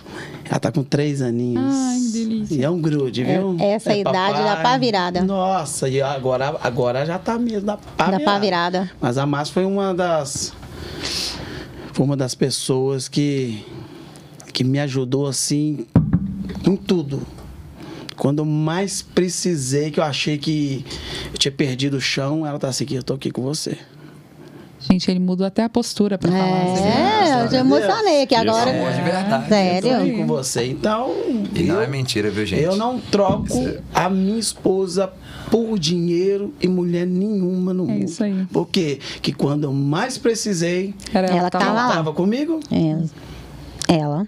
Ela tá com três aninhos. Ai, que delícia. E é um grude, viu? É- essa idade da pá virada. Nossa, e agora, agora já tá mesmo da pá Da virada. pá virada. Mas a Márcia foi uma das. Foi uma das pessoas que. que me ajudou assim. em tudo. Quando eu mais precisei, que eu achei que eu tinha perdido o chão, ela tá assim, aqui, eu tô aqui com você. Gente, ele mudou até a postura pra falar. você viu? É, eu já emocionei aqui agora. amor de verdade. Tô Sério? aqui com você. Então. E não eu- é mentira, viu, gente? Eu não troco a minha esposa por dinheiro e mulher nenhuma no É mundo. isso aí. Por quê? Que quando eu mais precisei, Era Ela estava comigo, É. Ela.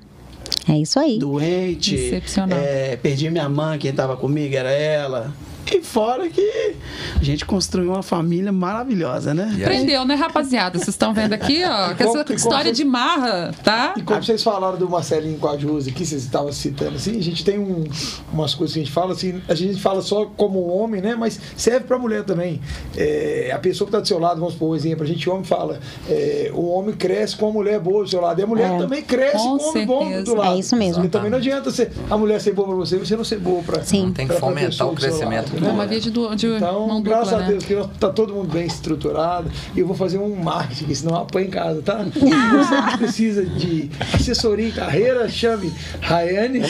É isso aí. doente. Excepcional. é, perdi minha mãe, quem estava comigo era ela. E fora que a gente construiu uma família maravilhosa, né? E aí? Prendeu, né, rapaziada? Vocês estão vendo aqui, ó, que essa como- como história de marra, tá? E como vocês falaram do Marcelinho com a Josi aqui, vocês estavam citando assim, a gente tem um- umas coisas que a gente fala assim, a gente fala só como homem, né? Mas serve pra mulher também. É, a pessoa que tá do seu lado, vamos por um exemplo, a gente homem fala, é, o homem cresce com a mulher boa do seu lado, e a mulher É. também cresce Com com o homem bom do lado. É isso mesmo. Porque também não adianta ser, a mulher ser boa pra você e você não ser boa pra Sim. Tem que pra- pra fomentar o crescimento? É uma via de, du- de Então, mão graças dupla, a né? Deus que nós- tá todo mundo bem estruturado. E eu vou fazer um marketing, senão apanha em casa, tá? [LAUGHS] Você que precisa de assessoria em carreira, chame Rayane.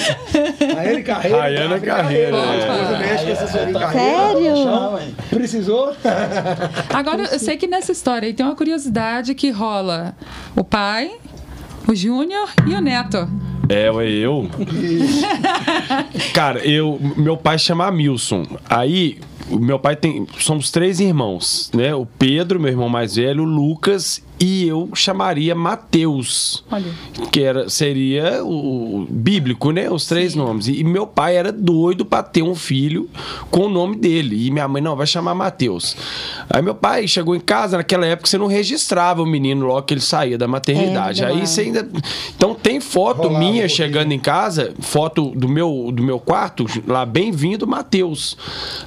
Rayane Carreira. Rayane Abre Carreira, Minha esposa mexe com assessoria em carreira. Sério? Chama. Precisou? [LAUGHS] Agora, eu sei que nessa história aí tem uma curiosidade que rola o pai, o Júnior e o Neto. É, eu. Cara, eu. Meu pai chama Milson. Aí, o meu pai tem. Somos três irmãos, né? O Pedro, meu irmão mais velho, o Lucas e eu chamaria Mateus. Olha. Que era, seria o, o bíblico, né? Os três nomes. E, e meu pai era doido pra ter um filho com o nome dele. E minha mãe, não, vai chamar Mateus. Aí meu pai chegou em casa, naquela época você não registrava o menino logo que ele saía da maternidade. É, Aí você ainda. Então tem foto Rolava minha chegando em casa, foto do meu, do meu quarto, lá, bem-vindo, Mateus.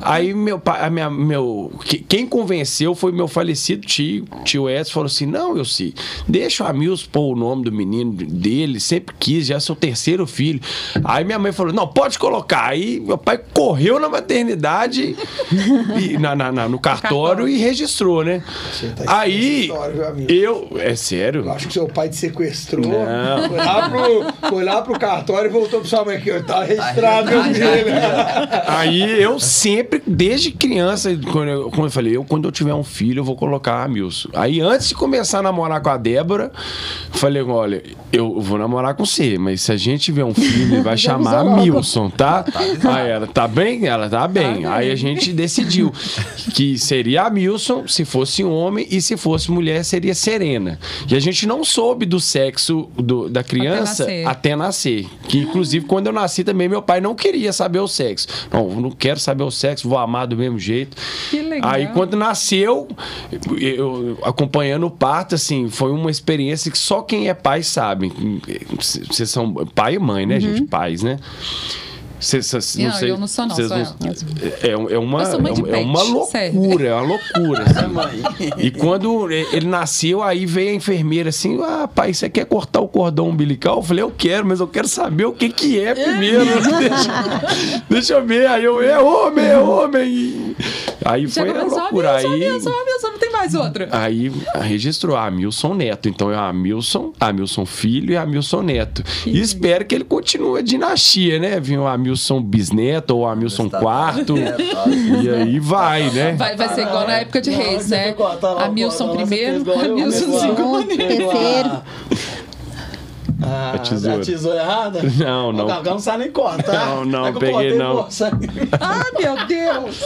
Aí meu pai, a minha, meu, que- quem convenceu foi meu falecido tio, tio Edson, falou assim: não, eu sei, deixa o Amils pôr o nome do menino dele, sempre quis, já é seu terceiro filho. Aí minha mãe falou: não, pode colocar. Aí meu pai correu na maternidade, [LAUGHS] e, na, na- na- no cartório e registrou, né? Você tá Aí eu. É sério? Eu acho que seu pai te sequestrou. Não. Foi lá, pro, foi lá pro cartório e voltou pro sua mãe aqui. Tá registrado, meu filho. Aí eu sempre, desde criança, quando eu, quando eu falei, eu, quando eu tiver um filho, eu vou colocar Amilson. Aí antes de começar a namorar com a Débora, falei, olha, eu vou namorar com você, mas se a gente tiver um filho, ele vai [LAUGHS] chamar avisou logo. Milson, tá? Aí ela, tá bem? Ela, tá bem. Aí a gente decidiu que seria Amilson se fosse homem e se fosse mulher seria Serena. E a gente não soube do sexo do- da criança nascer. até nascer. Que inclusive quando eu nasci também, meu pai não queria saber o sexo. Não, não quero saber o sexo, vou amar do mesmo jeito. Que legal. Aí quando nasceu, eu acompanhando o parto, assim, foi uma experiência que só quem é pai sabe. Vocês são pai e mãe, né, gente? Pais, né? Cês, cês, Não, não sei, eu não sou, não, sou é, é uma, de é, uma loucura, é uma loucura. [LAUGHS] assim. E quando ele nasceu, aí veio a enfermeira assim: Ah, pai, você quer cortar o cordão umbilical? Eu falei: Eu quero, mas eu quero saber o que, que é primeiro. deixa, [LAUGHS] [LAUGHS] deixa eu ver. Aí eu, é homem, é homem. Aí foi Chega a loucura. Aí, não mais outro. Aí registrou Amilson Neto. Então é Amilson, Amilson Filho e Amilson Neto. E espero que ele continue a dinastia, né? Vinha o Amilson Bisneto ou Amilson Quarto. [LAUGHS] E aí vai, né? Vai, vai ser igual na época de Reis, né? você primeiro, Amilson igual- segundo. terceiro. Ah, A tesoura. A tesoura errada? Não, não. O não sabe nem cortar. Não, não, É peguei não. Ah, meu Deus!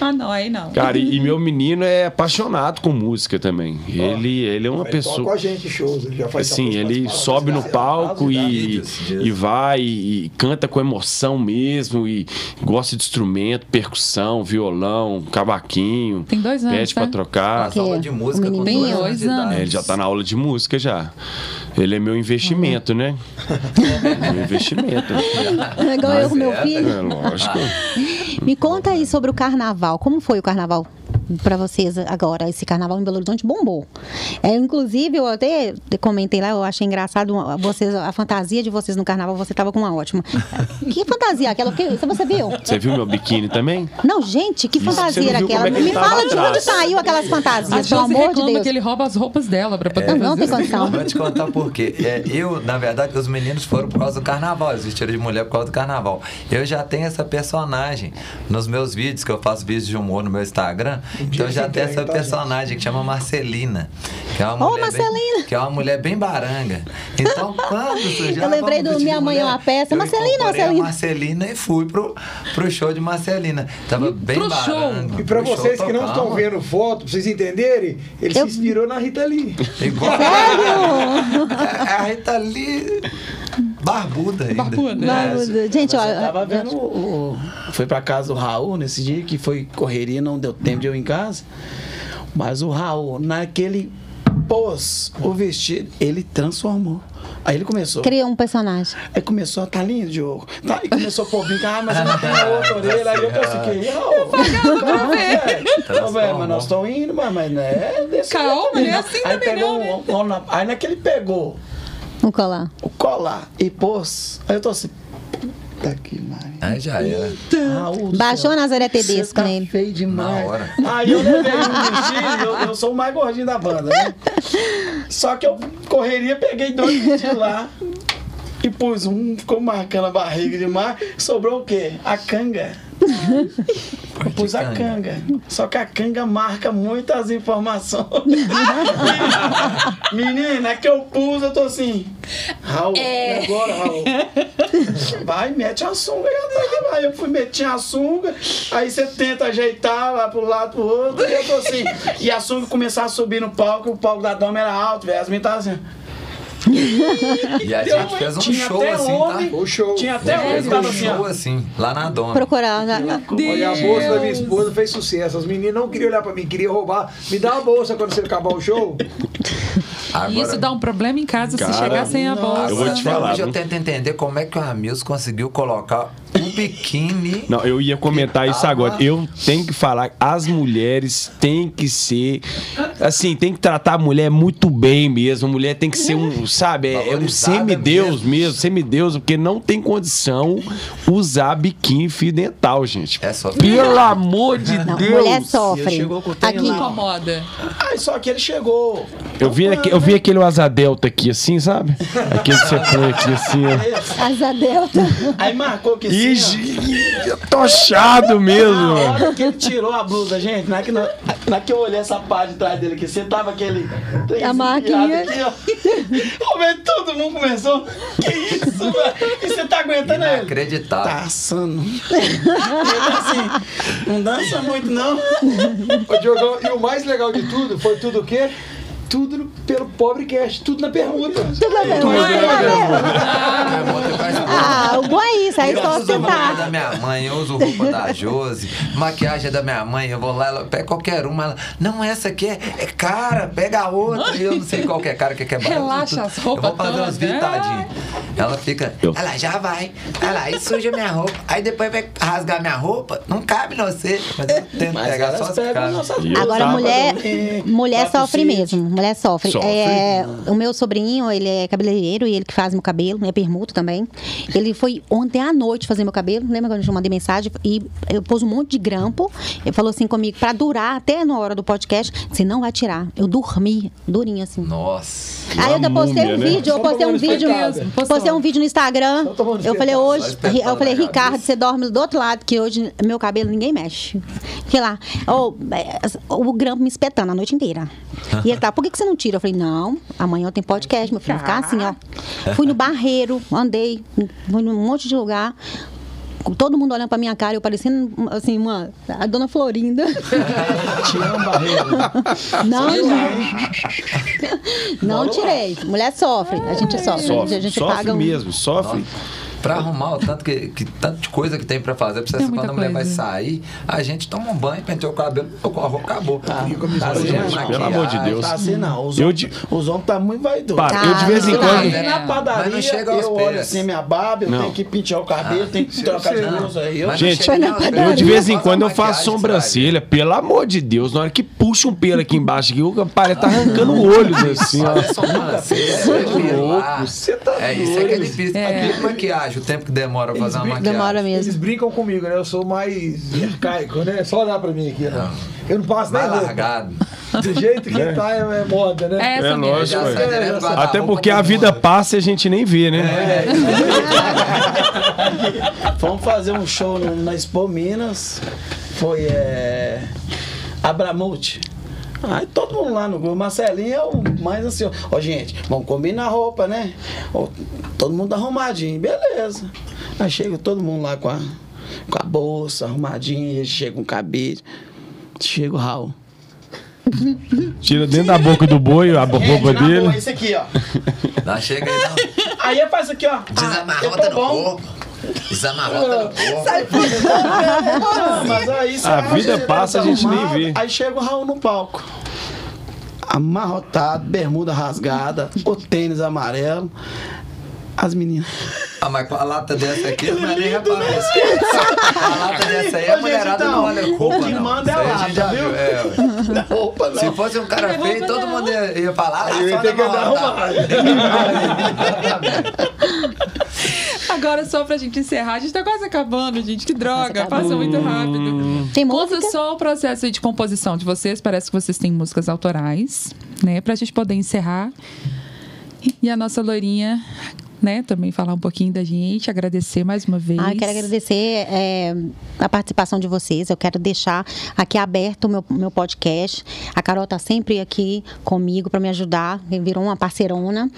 Ah, não, aí não. Cara, e, e meu menino é apaixonado com música também. Ele, ele é uma Ele toca com pessoa. a gente shows. Ele já faz algumas ele sobe no palco e, e vai e, e canta com emoção mesmo e gosta de instrumento, percussão, violão, cavaquinho. Tem dois anos, Pede pra né? trocar. Faz aula de música o com dois dois anos. É, ele já tá na aula de música já. Ele é meu investimento, né? meu investimento. Igual eu com meu é, filho. É lógico. Me conta aí sobre o carnaval. Como foi o carnaval para vocês agora? Esse carnaval em Belo Horizonte bombou. É, inclusive, eu até comentei lá, eu achei engraçado uma- vocês, a fantasia de vocês no carnaval, você tava com uma ótima. [LAUGHS] Que fantasia aquela? Que, você viu? Você viu meu biquíni também? Não, gente, que fantasia não era viu aquela? é Me fala de onde saiu aquelas A fantasias, pelo amor de reclama Deus. que ele rouba as roupas dela pra poder Não, não fazer tem condição. Vou te contar por quê. É, eu, na verdade, os meninos foram por causa do carnaval. Eles vestiram de mulher por causa do carnaval. Eu já tenho essa personagem nos meus vídeos, que eu faço vídeos de humor no meu Instagram. Então já entrega, essa tá, personagem que chama Marcelina. Que é uma Ô, mulher Marcelina! Bem, que é uma mulher bem baranga. Então, [LAUGHS] quando surgiu, Eu lembrei do Minha de Mãe é uma peça. eu Marcelina, Marcelina. a Marcelina e fui pro, pro show de Marcelina. Tava bem pro show. baranga. E pra pro show vocês que não estão vendo foto, pra vocês entenderem, ele Eu- se inspirou na Rita Lee. Igual. [LAUGHS] É, a Rita ali barbuda ainda. Barbuda. Vamos, gente, ó, Você tava vendo o, o- Foi pra casa do Raul nesse dia, que foi correria, não deu tempo de eu ir em casa. Mas o Raul, naquele pôs o vestido, ele transformou. Aí ele começou. criou um personagem. Aí começou, tá lindo, Diogo. Tá, e começou a pôr brincar, ah, mas eu não tenho [LAUGHS] outra orelha. Aí eu pensei, que Raul, calma, velho. Mas nós estamos indo, mas, mas não é desse Calma, não é assim Aí também pegou não, um, um, um- Aí naquele pegou Um colar. o colar e pôs. Aí eu tô assim, puta que Maria. Aí já era. Do Baixou Nazaré Tedesco tá nele. feio demais. Na hora. Aí eu levei um vestido, eu, eu sou o mais gordinho da banda, né? Só que eu correria, peguei dois vestidos lá e pus um, ficou marcando a barriga demais. Sobrou o quê? A canga. Eu pus a canga. Só que a canga marca muitas informações. [LAUGHS] Menina, é que eu pus, eu tô assim. Raul, e agora, Raul? Vai, mete a sunga aí eu fui meter a sunga, aí você tenta ajeitar lá pro lado pro outro, e eu tô assim. E a sunga começar a subir no palco, o palco da dama era alto, velho. As meninas estavam assim. E a gente fez um tinha show assim, homem, tá? O show. Tinha até homem Fez que um tava assim, show assim, lá na dona. Procurar. né? Olha, a bolsa da minha esposa fez sucesso. As meninas não queriam olhar pra mim, queriam roubar. Me dá uma bolsa quando você acabar o show. Agora, isso dá um problema em casa Cara, se chegar sem a bolsa. Eu vou te falar, Hoje eu tento entender como é que o Amils conseguiu colocar um biquíni. Não, eu ia comentar isso tava- agora. Eu tenho que falar, as mulheres têm que ser. Assim, tem que tratar a mulher muito bem mesmo. A mulher tem que ser um, sabe, é, é um semideus mesmo. mesmo, semideus, porque não tem condição usar biquíni fio dental, gente. É só Pelo amor de Não, Deus. mulher sofre. Aqui. Incomoda. Ai, só que ele chegou. Eu vi, aqui- eu vi aquele asa delta aqui assim, sabe? Aquele que você põe aqui assim, ó. Asa Delta. Aí marcou que Assim, gi- tochado mesmo. Na hora que ele tirou a blusa, gente, na que, na, na que eu olhei essa parte de trás dele aqui, você tava aquele. A marquinha. Aqui, ó. [LAUGHS] Todo mundo começou. Que isso, velho? E você tá aguentando ele? inacreditável. Tá assando. Ele assim, não dança muito, não. Ô, Diogão, e o mais legal de tudo foi tudo o quê? Tudo no- pelo pobre cash, tudo na permuta. Tudo bem, Tudo, tudo né, bem. meu irmão? É, bom mais- Mas eu só uso roupa sentar. da minha mãe, eu uso roupa da Josi, maquiagem é da minha mãe, eu vou lá, ela pega qualquer uma, ela, não, essa aqui é, é cara, pega a outra, e eu não sei qual que é cara, que é barato. Relaxa as roupas Eu vou fazer né? vitadinhos. Ela fica, ela já vai, ela aí suja minha roupa, aí depois vai rasgar minha roupa, não cabe em você, mas eu tento Mas pegar só as caras. Agora, mulher, mulher sofre mesmo. Mulher sofre. Sofre. É, o meu sobrinho, ele é cabeleireiro e ele que faz meu cabelo, né? Permuto também. Ele foi ontem à noite fazer meu cabelo. Lembra quando eu mandei mensagem? E eu pus um monte de grampo. Ele falou assim comigo, pra durar até na hora do podcast, você não vai tirar. Eu dormi, durinho assim. Nossa. Aí eu postei múmia, um né? vídeo, eu Só postei um tomando vídeo, espetada. postei um vídeo no Instagram. Eu falei hoje, eu falei na Ricardo, você dorme do outro lado, que hoje meu cabelo ninguém mexe. Fiquei lá, é, o grampo me espetando a noite inteira. E ele tá, por que, que você não tira? Eu falei, não, amanhã tem podcast, meu filho, ficar assim, ó. Fui no barreiro, andei, fui num monte de lugar. com Todo mundo olhando pra minha cara, eu parecendo, assim, uma, a dona Florinda. [LAUGHS] Te amo, Barreiro. Não, não tirei. Mulher sofre, a gente sofre. Sofre, a gente sofre paga um... mesmo, sofre. Pra arrumar o tanto que, que tanto de coisa que tem pra fazer, pra você, quando a mulher vai coisa. sair, a gente toma um banho, penteou o cabelo, tocou a roupa, acabou. Tá, Tá assim, não. Pelo amor de maquiagem. Deus. Tá assim, não. Os Eu homens de- os homens tá muito vaidosos. Para, eu de vez em Tá, quando. é. Na Mas padaria, não chega aos eu pés. olho assim minha barba, eu Não. tenho que pentear o cabelo, tenho que trocar de blusa. Gente. Eu de vez em quando eu maquiagem, faço sobrancelha, pelo amor de Deus, na hora que puxa um pelo aqui embaixo, o pai tá [LAUGHS] arrancando o olho assim, ó. Depilar. Você tá É, isso é que é difícil. É. Aqui, maquiagem, o tempo que demora pra fazer uma maquiagem. Demora mesmo. Eles brincam comigo, né? Eu sou mais arcaico, né? Só olhar pra mim aqui, né? Eu não passo nem Mais roupa. largado. Do jeito que tá, é, é moda, né? É É lógico, do guarda-roupa Até porque a vida passa e a gente nem vê, né? [LAUGHS] Fomos fazer um show no- na Expo Minas. Foi é, Abramute. Aí todo mundo lá no grupo. Marcelinho é o mais assim, ó. Ó, gente, vamos combinar a roupa, né? Ó, todo mundo arrumadinho, beleza. Aí chega todo mundo lá com a, com a bolsa arrumadinha, chega com o cabelo. Chega o Raul. Tira dentro da boca do boi a roupa Gente, na boa, dele. esse aqui, ó. Não chega aí, não. Aí ele faz aqui, ó. Ah, eu Desamarrota tô no bom. corpo. Desamarrota no corpo. Ah, Mas aí você A vida passa, a gente nem vê. Aí chega o Raul no palco. Amarrotado, bermuda rasgada, o tênis amarelo. As meninas. Ah, mas com a lata dessa aqui, não é nem reparar isso. A lata dessa aí, a Ô, gente, mulherada então, não olha o roupa, que não. manda é a gente lata, já viu? É. Da [LAUGHS] roupa, não. Se fosse um cara Não é feio, todo não. mundo ia, ia falar, ah, Eu ia ter que andar. [LAUGHS] Agora, só pra gente encerrar, a gente tá quase acabando, gente. Que droga, passa muito rápido. Tem Conta música? só o processo de composição de vocês. Parece que vocês têm músicas autorais, né? Pra gente poder encerrar. E a nossa loirinha, né? Também falar um pouquinho da gente, agradecer mais uma vez. Ah, eu quero agradecer é, a participação de vocês. Eu quero deixar aqui aberto o meu, meu podcast. A Carol tá sempre aqui comigo para me ajudar. Virou uma parceirona.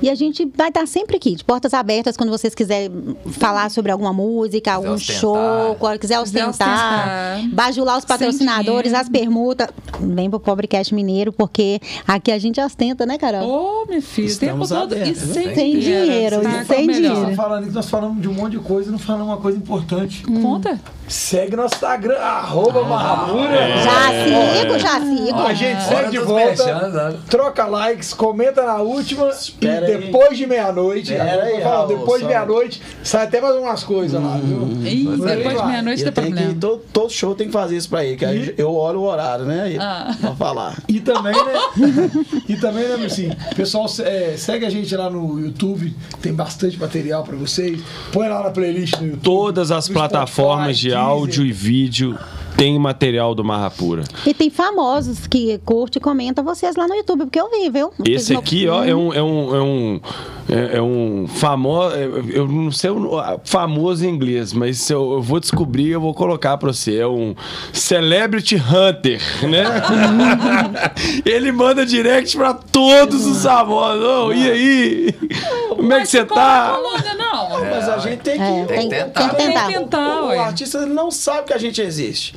E a gente vai estar sempre aqui, de portas abertas, quando vocês quiserem falar sobre alguma música, algum ostentar. show, quando quiser Quiser ostentar, ostentar. bajular os patrocinadores, dinheiro. as permutas. Vem pro Pobrecast Mineiro, porque aqui a gente ostenta, né, Carol? Ô, minha filha, o tempo Estamos todo. E sem, Sem dinheiro, Tá e sem melhor. dinheiro. Falando isso, nós falamos de um monte de coisa e não falamos uma coisa importante. Conta. Segue nosso Instagram, arroba Marramura. Já sigo, já sigo. A gente Hora segue de volta, né? troca likes, comenta na última Espera e aí. depois de meia-noite, aí, depois de meia-noite, sai até mais umas coisas lá, viu? Ih, depois de meia-noite tem tenho que, problema. todo, todo show tem que fazer isso pra ele, que aí eu olho o horário, né? Aí, Ah. Pra falar. E também, né? [LAUGHS] e também, né, assim, pessoal, é, segue a gente lá no YouTube, tem bastante material pra vocês. Põe lá na playlist no YouTube. Todas as plataformas Spotify, de Deezer. áudio e vídeo tem material do Marra Pura. E tem famosos que curte e comenta vocês lá no YouTube, porque eu vi, viu? Esse aqui, ó, é um, é um, é um, é, é um famoso, eu não sei o famoso em inglês, mas se eu, eu vou descobrir, eu vou colocar pra você. É um Celebrity Hunter, né? [LAUGHS] Ele manda direct pra todos os famosos. Ô, e aí? Como é que você tá? Colônia, não. Gente tem que. É, tem, que tem tentar. Tem tentar. que tentar, o, o artista ele não sabe que a gente existe.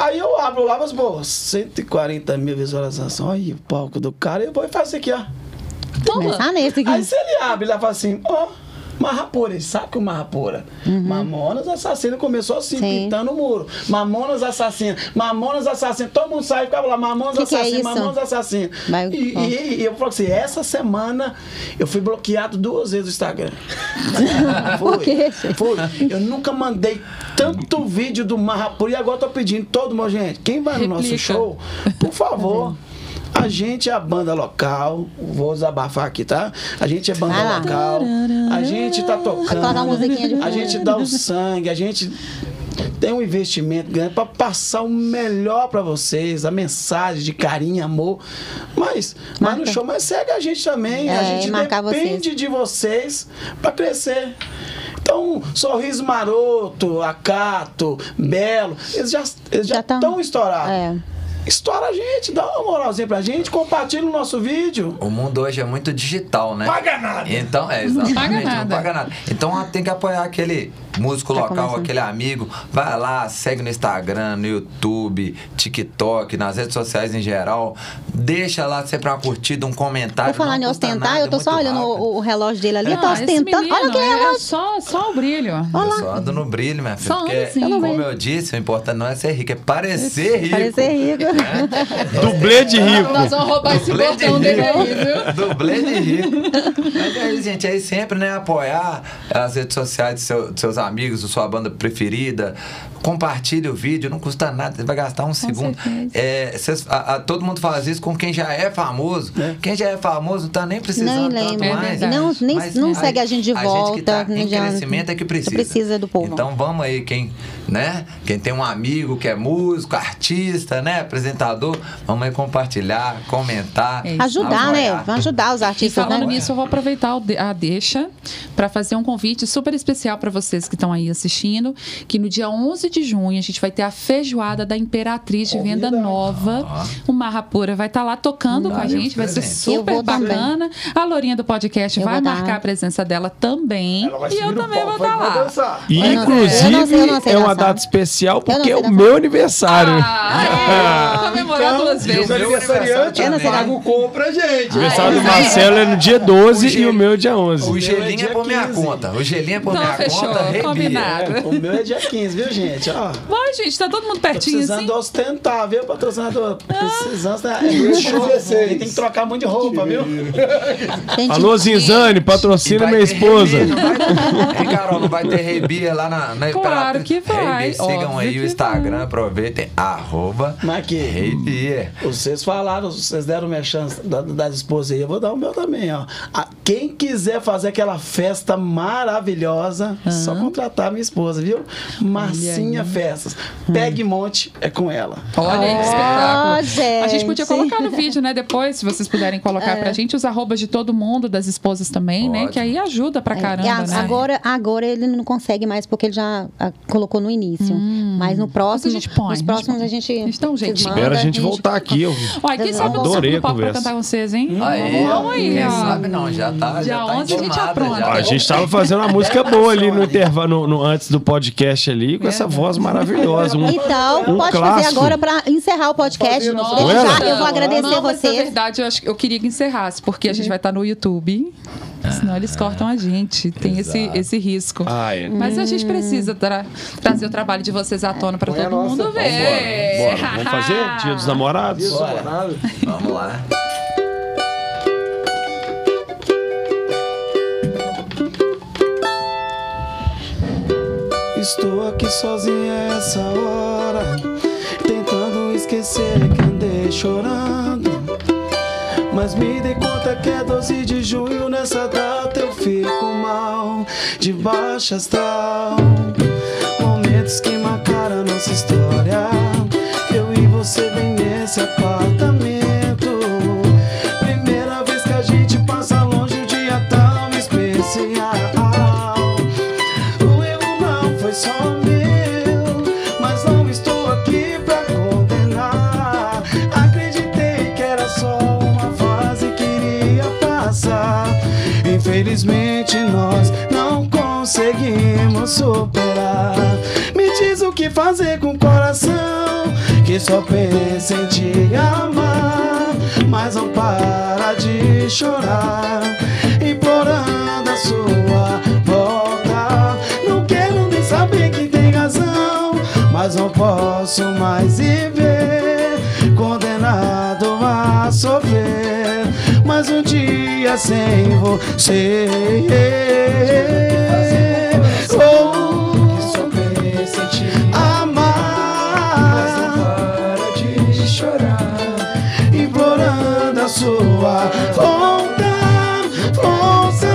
Aí eu abro lá, mas, pô, 140 mil visualizações. Olha o palco do cara. Eu vou e faço isso aqui, ó. Toma. Nesse aqui. Aí se ele abre, ele fala assim, ó, Marrapura, sabe que o Marrapura? Mamonas Assassina começou assim, Sim. pintando o muro. Mamonas Assassina, Mamonas Assassina. Todo mundo sai e ficava lá, Mamonas Que que é? Mamonas Assassina. Vai- E, e- e eu falo assim, essa semana eu fui bloqueado duas vezes do Instagram. [LAUGHS] Por quê, gente? Foi. Eu nunca mandei tanto vídeo do Marrapura e agora tô pedindo todo mundo, gente, quem vai no nosso Replica. show, por favor. A gente é a banda local, vou desabafar aqui, tá? A gente é banda lá. local, a gente tá a tocando, a gente dá o sangue, a gente tem um investimento grande para passar o melhor para vocês, a mensagem de carinho, amor. Mas, mas no Marca. show, mas segue a gente também. a É, gente marcar depende de vocês para crescer. Então, Sorriso Maroto, Acato, Belo, eles já eles já Já tão- estão estourados. É. Estoura a gente, dá uma moralzinha pra gente, compartilha o nosso vídeo. O mundo hoje é muito digital, né? Paga nada. Então, é, exatamente, paga não nada. paga nada. Então ah, tem que apoiar aquele músico Tá local, começando. aquele amigo. Vai lá, segue no Instagram, no YouTube, TikTok, nas redes sociais em geral. Deixa lá sempre uma curtida, um comentário. Por falar não em ostentar, nada, eu tô é só olhando o, o relógio dele ali, eu tô Ah, ostentando. menino Olha que é relógio. só, só o brilho. Eu só ando no brilho, minha filha. Só Porque, assim. como no eu disse, o importante não é ser rico, é parecer rico. Parecer rico. [LAUGHS] Dublê de rico. Nós vamos roubar esse Dublê de botão dele aí, viu? Dublê de rico. Mas é isso, gente. Aí sempre, né, apoiar as redes sociais de seu- de seus amigos, da sua banda preferida. Compartilhe o vídeo, não custa nada, você vai gastar um segundo. certeza. É, cês- a- a- todo mundo faz isso com quem já é famoso. Quem já é famoso não tá nem precisando Nem tanto lembra. É mais. Não, nem, Mas não a- segue a gente de a gente que volta. tá em crescimento é que precisa. Precisa do povo. Então vamos aí, quem, né? Quem tem um amigo que é músico, artista, né? Apresentador, vamos aí compartilhar, comentar. É. Ajudar, né? Vamos ajudar os E artistas, falando né? nisso, eu vou aproveitar a deixa para fazer um convite super especial para vocês que estão aí assistindo, que no dia 11 de junho a gente vai ter a feijoada da Imperatriz de Venda Nova. O Marrapura vai estar lá tocando com a gente, vai ser presente. Super vou também. bacana. A Lourinha do podcast Eu vai vou dar. marcar a presença dela também. E eu também vou estar vai lá. dançar. E, não inclusive, eu não sei, eu não sei é uma data especial não porque é o meu aniversário. Ah, é, comemorar duas vezes. Não o cor pra gente. aniversário do Ah, é. Marcelo é no dia 12 O e o meu dia 11. O gelinho é por minha 15. conta. O gelinho é por Então, minha conta. combinado. O meu é dia 15, viu, gente? Ó, Vai, gente, tá todo mundo tô pertinho precisando assim. ostentar, viu, patrocinador? Precisando, né? É muito show. Tem que trocar muito de roupa, viu? Gente, Alô, Zinzane, patrocina vai minha esposa. Rebia, não vai [LAUGHS] Carol, não vai ter rebia lá na, na Claro Imperatriz? que vai, Rebia, sigam óbvio aí o Instagram, aproveitem, arroba Mas que- rebia. Vocês falaram, vocês deram minha chance da- das esposas aí, eu vou dar o meu também, ó. A- quem quiser fazer aquela festa maravilhosa, só contratar minha esposa, viu? Marcinha Festas. Pegue Monte, é com ela. Olha aí que espetáculo. Ó, gente. A gente podia colocar no vídeo, né? Depois, se vocês puderem colocar pra gente os arrobas de todo mundo, das esposas também, né? Que aí ajuda pra É, caramba, a- né? agora, agora ele não consegue mais porque ele já ah, colocou no início. Mas no próximo, Mas a gente põe, nos a gente próximos a gente, A gente Espera a gente voltar aqui. Eu... Olha, quem sabe eu não Adorei a conversa. cantar com vocês, hein? Aí, Vamos aí, quem ó. sabe não, já tá, já Dia tá 11 a gente apronta. A gente tava [LAUGHS] fazendo uma música boa ali no intervalo, no, no- antes do podcast ali, com essa voz maravilhosa. Um, Então, um pode fazer clássico. agora para encerrar o podcast. Fazer Desde Com já, ela? eu vou agradecer não, mas, vocês. Na verdade, eu, acho, que eu queria que encerrasse, porque a gente vai estar no YouTube. Senão eles cortam a gente. Tem esse, Exato. esse risco. Ah, é. Mas a gente precisa tra- trazer o trabalho de vocês à tona pra Põe a todo mundo ver. Bora, vamos fazer? [LAUGHS] Dia dos namorados? Bora. Vamos lá. Estou aqui sozinha essa hora, tentando esquecer que andei chorando. Mas me dei conta que é 12 de junho, nessa data eu fico mal, de baixa astral. Momentos que marcaram nossa história. Eu e você bem nesse apartamento. Foi só meu, mas não estou aqui pra condenar. Acreditei que era só uma fase que iria passar. Infelizmente nós não conseguimos superar. Me diz o que fazer com o coração que só pensa em te amar, mas não para de chorar, implorando a sua posso mais viver, condenado a sofrer. Mas um dia sem você. Oh, Que só pensa em te amar, para de chorar. implorando a sua volta, volta.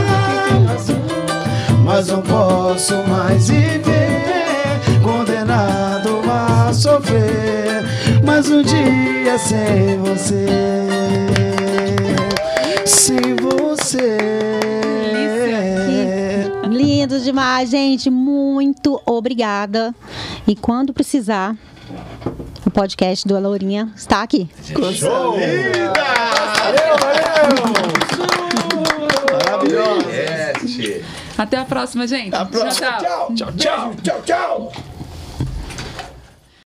Mas não posso mais viver, sofrer. Mas um dia sem você, sem você. Lindo demais, gente. Muito obrigada. E quando precisar, o podcast do Lourinha está aqui. Este. Até a próxima, gente. Até a próxima. Tchau, tchau. Tchau, tchau, tchau, tchau.